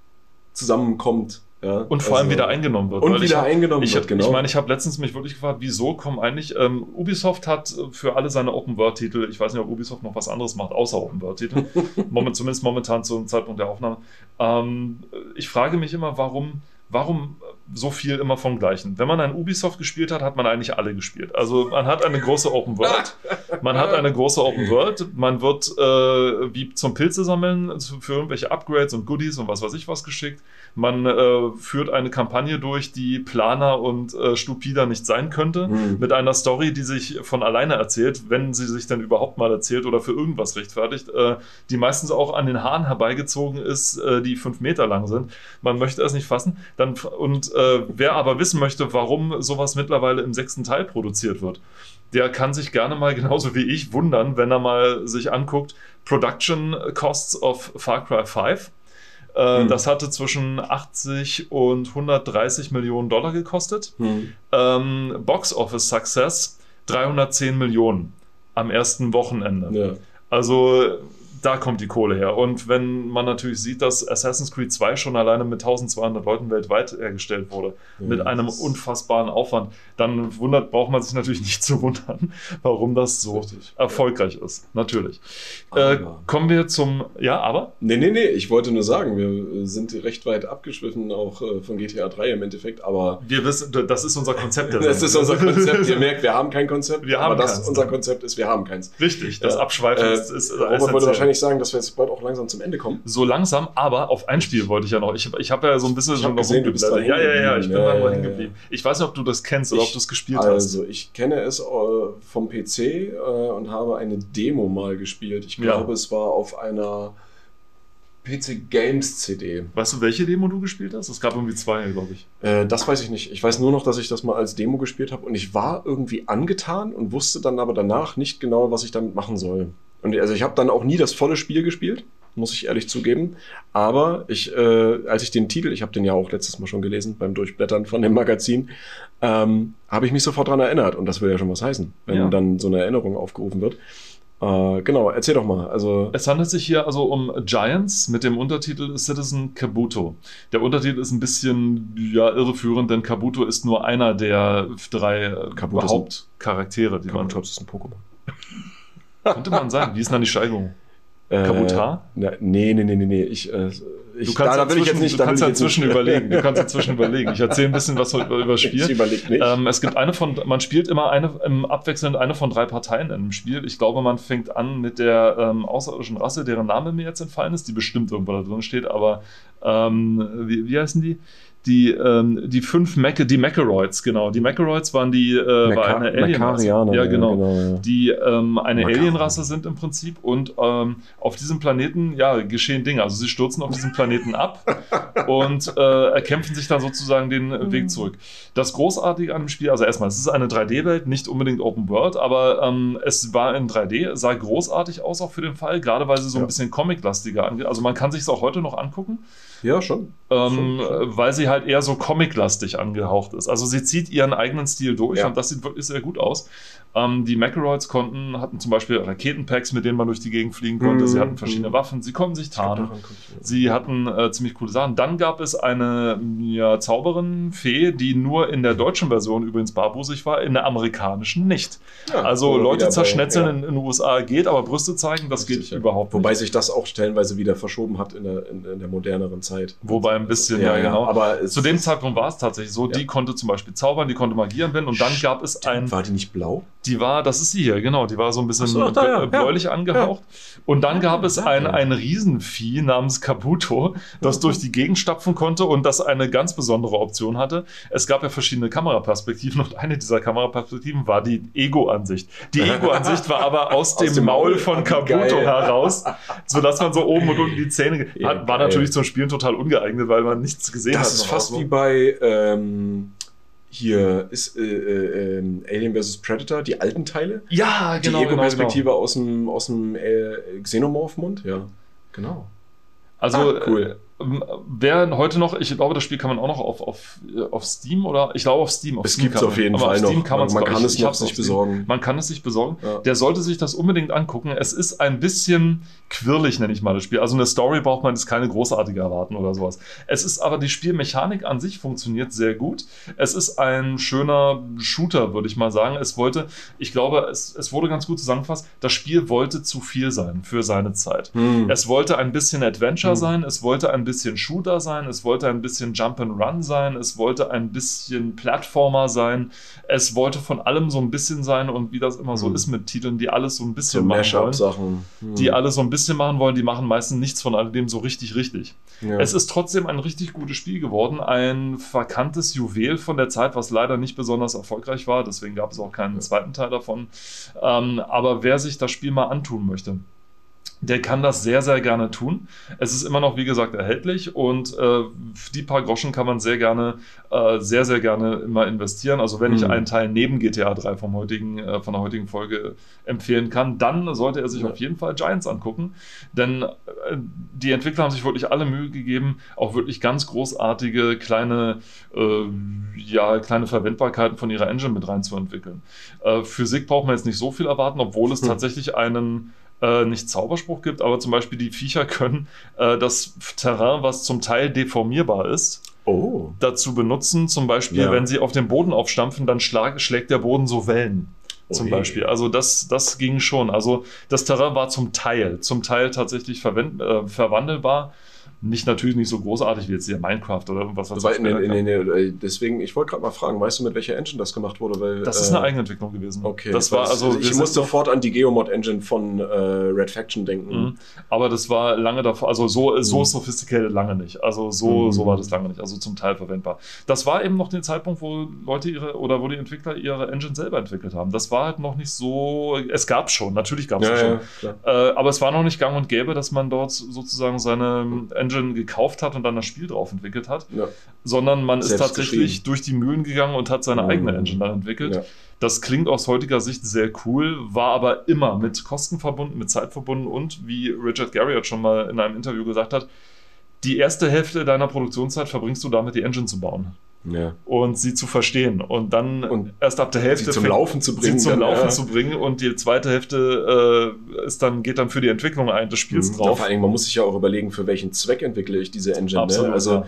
zusammenkommt. Ja. Und vor allem Also- wieder eingenommen wird. Und ich wieder hab- eingenommen Ich, wird, hab, genau. ich meine, ich habe letztens mich wirklich gefragt, wieso kommen eigentlich, ähm, Ubisoft hat für alle seine Open-World-Titel, ich weiß nicht, ob Ubisoft noch was anderes macht, außer Open-World-Titel, *laughs* Moment, zumindest momentan zum Zeitpunkt der Aufnahme. Ähm, ich frage mich immer, warum, warum so viel immer vom Gleichen? Wenn man ein Ubisoft gespielt hat, hat man eigentlich alle gespielt. Also man hat eine große Open World, man hat eine große Open World, man wird äh, wie zum Pilze sammeln für irgendwelche Upgrades und Goodies und was weiß ich was geschickt. Man äh, führt eine Kampagne durch, die planer und äh, stupider nicht sein könnte Hm. mit einer Story, die sich von alleine erzählt, wenn sie sich dann überhaupt mal erzählt oder für irgendwas rechtfertigt, äh, die meistens auch an den Haaren herbeigezogen ist, äh, die fünf Meter lang sind. Man möchte es nicht fassen. Dann, und äh, wer aber wissen möchte, warum sowas mittlerweile im sechsten Teil produziert wird, der kann sich gerne mal *laughs* genauso wie ich wundern, wenn er mal sich anguckt, Production Costs of Far Cry 5. Äh, Hm. Das hatte zwischen 80 und 130 Millionen Dollar gekostet. Hm. Ähm, Box Office Success 310 Millionen am ersten Wochenende. Ja. Also da kommt die Kohle her. Und wenn man natürlich sieht, dass Assassin's Creed 2 schon alleine mit 1200 Leuten weltweit hergestellt wurde, mit Ja, einem das ist unfassbaren Aufwand, dann wundert, braucht man sich natürlich nicht zu wundern, *laughs* warum das so Richtig. erfolgreich ist. Natürlich. Äh, kommen wir zum. Ja, aber? Nee, nee, nee, ich wollte nur sagen, wir sind recht weit abgeschwiffen, auch äh, von GTA 3 im Endeffekt, aber Wir wissen, das ist unser Konzept. *laughs* das ist unser Konzept. Ihr *laughs* merkt, wir haben kein Konzept, Wir haben aber das keins. unser Konzept ist, wir haben keins. Richtig, das Ja. Abschweifen Äh, ist, ist Robert wollte essentiell. Wahrscheinlich sagen, dass wir jetzt bald auch langsam zum Ende kommen. so langsam, aber auf ein Spiel wollte ich ja noch. Ich, ich habe ja so ein bisschen Ich schon noch gesehen, du bist rumgeblättert. da Ja, ja, ja, ich bin da Ja, mal ja, hängen ja. geblieben. Ich weiß nicht, ob du das kennst oder Ich- ob du es gespielt hast. Also, ich kenne es äh, vom PC äh, und habe eine Demo mal gespielt. Ich Ja. glaube, es war auf einer PC Games CD. Weißt du, welche Demo du gespielt hast? Es gab irgendwie zwei, glaube ich. Äh, das weiß ich nicht. Ich weiß nur noch, dass ich das mal als Demo gespielt habe und ich war irgendwie angetan und wusste dann aber danach nicht genau, was ich damit machen soll. Und also ich habe dann auch nie das volle Spiel gespielt, muss ich ehrlich zugeben. Aber ich, äh, als ich den Titel, ich habe den ja auch letztes Mal schon gelesen beim Durchblättern von dem Magazin, ähm, habe ich mich sofort daran erinnert. Und das will ja schon was heißen, wenn Ja. dann so eine Erinnerung aufgerufen wird. Äh, genau, erzähl doch mal. Also Es handelt sich hier also um Giants mit dem Untertitel Citizen Kabuto. Der Untertitel ist ein bisschen ja, irreführend, denn Kabuto ist nur einer der drei Kabuto Hauptcharaktere, die man. Kabutops ist ein Pokémon. *laughs* Könnte man sagen. Wie ist denn dann die Steigerung? Äh, Kabutar? Na, nee, nee, nee, nee, nee. Ich, äh, ich, Du kannst da, da will ich jetzt dazwischen- nicht. du da will kannst ich jetzt dazwischen nicht- überlegen. Du kannst dazwischen *laughs* überlegen. Ich erzähle ein bisschen was über Ich Spiel. überleg nicht. Ähm, es gibt eine von, man spielt immer eine, im abwechselnd eine von drei Parteien in einem Spiel. Ich glaube, man fängt an mit der ähm, außerirdischen Rasse, deren Name mir jetzt entfallen ist, die bestimmt irgendwo da drin steht, aber ähm, wie, wie heißen die? Die, ähm, die fünf Mac die Macaroids, genau. Die Macaroids waren die, äh, war eine Alienrasse. Mekarianer, Ja, genau ja. die ähm, eine. Alienrasse sind im Prinzip und ähm, auf diesem Planeten ja geschehen Dinge. Also sie stürzen auf diesem Planeten ab und äh, erkämpfen sich dann sozusagen den äh, Weg zurück. Das Großartige an dem Spiel, also erstmal, es ist eine 3D-Welt, nicht unbedingt Open World, aber ähm, es war in 3D, sah großartig aus auch für den Fall, gerade weil sie so ein Ja. bisschen Comic-lastiger angeht. Also man kann sich es auch heute noch angucken. Ja, schon. Ähm, Schon, schon. weil sie halt eher so comic-lastig angehaucht ist. Also sie zieht ihren eigenen Stil durch Ja. und das sieht wirklich sehr gut aus. Ähm, die Macaroids konnten, hatten zum Beispiel Raketenpacks, mit denen man durch die Gegend fliegen konnte. Mhm. Sie hatten verschiedene Waffen, sie konnten sich Ich glaub, tarnen. ich- Sie hatten äh, ziemlich coole Sachen. Dann gab es eine ja, Zauberin, Fee, die nur in der deutschen Version übrigens barbusig war, in der amerikanischen nicht. Ja, Also Leute bei- zerschnetzeln ja. in, in den USA geht, aber Brüste zeigen, das Richtig, geht ja. überhaupt Wobei nicht. sich das auch stellenweise wieder verschoben hat in der, in, in der moderneren Zeit. Wobei ein bisschen, ja, genau. Aber Zu dem Zeitpunkt war es tatsächlich so, die konnte zum Beispiel zaubern, die konnte Magie anwenden und dann gab es ein, war die nicht blau? Die war, das ist sie hier, genau, die war so ein bisschen so, da, ja, bl- bläulich angehaucht. Und dann gab es ein, ja. ein Riesenvieh namens Kabuto, das durch die Gegend stapfen konnte und das eine ganz besondere Option hatte. Es gab ja verschiedene Kameraperspektiven und eine dieser Kameraperspektiven war die Ego-Ansicht. Die *laughs* Ego-Ansicht war aber aus, dem, dem Maul von Wie Kabuto geil. heraus, sodass man so oben und unten die Zähne Ja, hat, war geil. natürlich zum Spielen total ungeeignet, weil man nichts gesehen hat. Das ist fast außen. wie bei ähm, hier ist äh, äh, ähm, Alien vs. Predator, die alten Teile. Ja, genau. die genau, Ego-Perspektive aus dem, aus dem äh, Xenomorph-Mund, ja. Genau. Also, Ah, cool. Ähm, wer heute noch, ich glaube, das Spiel kann man auch noch auf, auf, auf Steam oder ich glaube auf Steam. Auf Es gibt es auf jeden Fall noch. Steam kann man man kann ich. es Ich noch Steam. besorgen. Man kann es sich besorgen. Ja. Der sollte sich das unbedingt angucken. Es ist ein bisschen quirlig, nenne ich mal das Spiel. Also eine Story braucht man jetzt keine großartige erwarten oder sowas. Es ist aber die Spielmechanik an sich funktioniert sehr gut. Es ist ein schöner Shooter, würde ich mal sagen. Es wollte, ich glaube, es, es wurde ganz gut zusammengefasst, das Spiel wollte zu viel sein für seine Zeit. Hm. Es wollte ein bisschen Adventure Hm. sein, es wollte ein bisschen Shooter sein, es wollte ein bisschen Jump and Run sein, es wollte ein bisschen Plattformer sein, es wollte von allem so ein bisschen sein und wie das immer so Hm. ist mit Titeln, die alles so ein so bisschen machen wollen, Mashup-Sachen. Hm. die alles so ein bisschen machen wollen, die machen meistens nichts von alledem so richtig richtig. ja. Es ist trotzdem ein richtig gutes Spiel geworden, ein verkanntes Juwel von der Zeit, was leider nicht besonders erfolgreich war, deswegen gab es auch keinen Ja. zweiten Teil davon. Ähm, aber wer sich das Spiel mal antun möchte, der kann das sehr, sehr gerne tun. Es ist immer noch, wie gesagt, erhältlich und äh, die paar Groschen kann man sehr gerne, äh, sehr, sehr gerne immer investieren. Also wenn ich Mhm. einen Teil neben GTA 3 vom heutigen, äh, von der heutigen Folge empfehlen kann, dann sollte er sich Ja. auf jeden Fall Giants angucken. Denn äh, die Entwickler haben sich wirklich alle Mühe gegeben, auch wirklich ganz großartige kleine, äh, ja, kleine Verwendbarkeiten von ihrer Engine mit reinzuentwickeln. Äh, Physik braucht man jetzt nicht so viel erwarten, obwohl es Hm. tatsächlich einen äh, nicht Zauberspruch gibt, aber zum Beispiel die Viecher können äh, das Terrain, was zum Teil deformierbar ist, oh. dazu benutzen. Zum Beispiel, Ja. wenn sie auf den Boden aufstampfen, dann schlag, schlägt der Boden so Wellen. Zum Ui. Beispiel. Also das, das ging schon. Also das Terrain war zum Teil, zum Teil tatsächlich verwend, äh, verwandelbar. Nicht natürlich nicht so großartig wie jetzt hier Minecraft oder irgendwas, was Weil, nee, nee, nee, nee, deswegen, ich wollte gerade mal fragen, weißt du, mit welcher Engine das gemacht wurde? Weil, Das ist äh, eine Eigenentwicklung gewesen. Okay, das war also. ich muss sofort an die Geomod-Engine von äh, Red Faction denken. Mhm. Aber das war lange davor, also so, so Mhm. sophisticated lange nicht. Also so, Mhm. so war das lange nicht. Also zum Teil verwendbar. Das war eben noch der Zeitpunkt, wo Leute ihre oder wo die Entwickler ihre Engine selber entwickelt haben. Das war halt noch nicht so. Es gab schon, natürlich gab es Ja, schon. ja. Äh, aber es war noch nicht gang und gäbe, dass man dort sozusagen seine Engine gekauft hat und dann das Spiel drauf entwickelt hat, Ja. sondern man ist Selbst tatsächlich geschrieben. durch die Mühlen gegangen und hat seine Mhm. eigene Engine dann entwickelt. Ja. Das klingt aus heutiger Sicht sehr cool, war aber immer mit Kosten verbunden, mit Zeit verbunden und wie Richard Garriott schon mal in einem Interview gesagt hat, die erste Hälfte deiner Produktionszeit verbringst du damit, die Engine zu bauen Ja. und sie zu verstehen und dann Und erst ab der Hälfte Sie zum fängt- Laufen zu bringen. sie zum dann, Laufen ja. zu bringen und die zweite Hälfte äh, ist dann, geht dann für die Entwicklung ein des Spiels Mhm. Ja, drauf. Vor Dingen, man muss sich ja auch überlegen, für welchen Zweck entwickle ich diese Engine. Absolut, ne? Also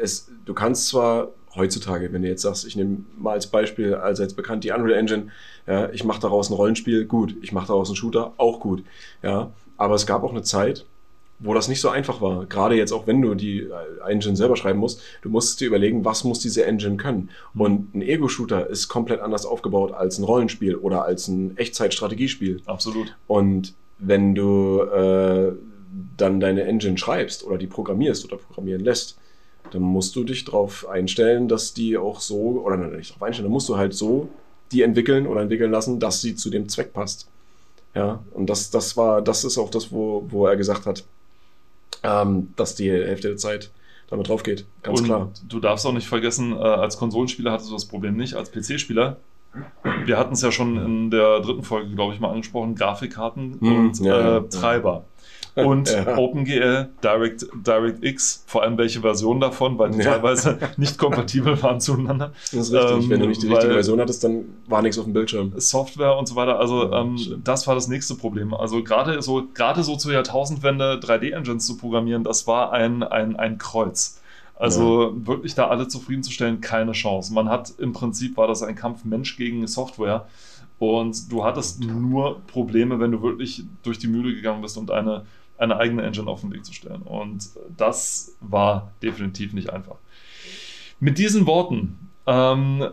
es, du kannst zwar heutzutage, wenn du jetzt sagst, ich nehme mal als Beispiel allseits bekannt die Unreal Engine, ja, ich mache daraus ein Rollenspiel, gut, ich mache daraus einen Shooter, auch gut, ja, aber es gab auch eine Zeit, wo das nicht so einfach war. Gerade jetzt auch, wenn du die äh, Engine selber schreiben musst, du musst dir überlegen, was muss diese Engine können. Mhm. Und ein Ego-Shooter ist komplett anders aufgebaut als ein Rollenspiel oder als ein Echtzeit-Strategiespiel. Absolut. Und wenn du äh, dann deine Engine schreibst oder die programmierst oder programmieren lässt, dann musst du dich darauf einstellen, dass die auch so, oder nicht darauf einstellen, dann musst du halt so die entwickeln oder entwickeln lassen, dass sie zu dem Zweck passt. Ja, und das, das war, das ist auch das, wo, wo er gesagt hat, ähm, dass die Hälfte der Zeit damit drauf geht. Ganz und klar. Du darfst auch nicht vergessen, äh, als Konsolenspieler hattest du das Problem nicht, als PC-Spieler. Wir hatten es ja schon in der dritten Folge, glaube ich, mal angesprochen, Grafikkarten hm, und ja, äh, Treiber *laughs* und ja. OpenGL, Direct, DirectX, vor allem welche Version davon, weil die ja. teilweise *laughs* nicht kompatibel waren zueinander. Das ist richtig. Ähm, Wenn du nicht die richtige Version hattest, dann war nichts auf dem Bildschirm. Software und so weiter. Also ja, ähm, das war das nächste Problem. Also gerade so, gerade so zur Jahrtausendwende 3D-Engines zu programmieren, das war ein, ein, ein Kreuz. Also ja. wirklich da alle zufriedenzustellen, keine Chance. Man hat im Prinzip war das ein Kampf Mensch gegen Software. Und du hattest nur Probleme, wenn du wirklich durch die Mühle gegangen bist und eine eine eigene Engine auf den Weg zu stellen. Und das war definitiv nicht einfach. Mit diesen Worten ähm,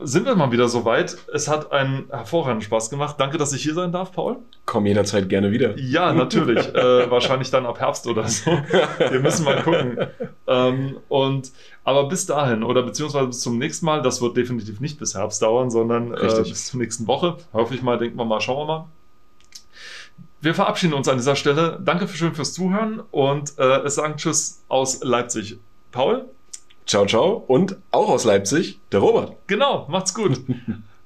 sind wir mal wieder soweit. Es hat einen hervorragenden Spaß gemacht. Danke, dass ich hier sein darf, Paul. Komm jederzeit gerne wieder. Ja, *laughs* natürlich. äh, wahrscheinlich dann ab Herbst oder so. Wir müssen mal gucken. Ähm, und, aber bis dahin oder beziehungsweise bis zum nächsten Mal, das wird definitiv nicht bis Herbst dauern, sondern äh, bis zur nächsten Woche. Hoffe ich mal, denken wir mal, schauen wir mal wir verabschieden uns an dieser Stelle. Danke schön fürs Zuhören und äh, es sagen Tschüss aus Leipzig. Paul? Ciao, ciao. Und auch aus Leipzig, der Robert. Genau, macht's gut. *laughs*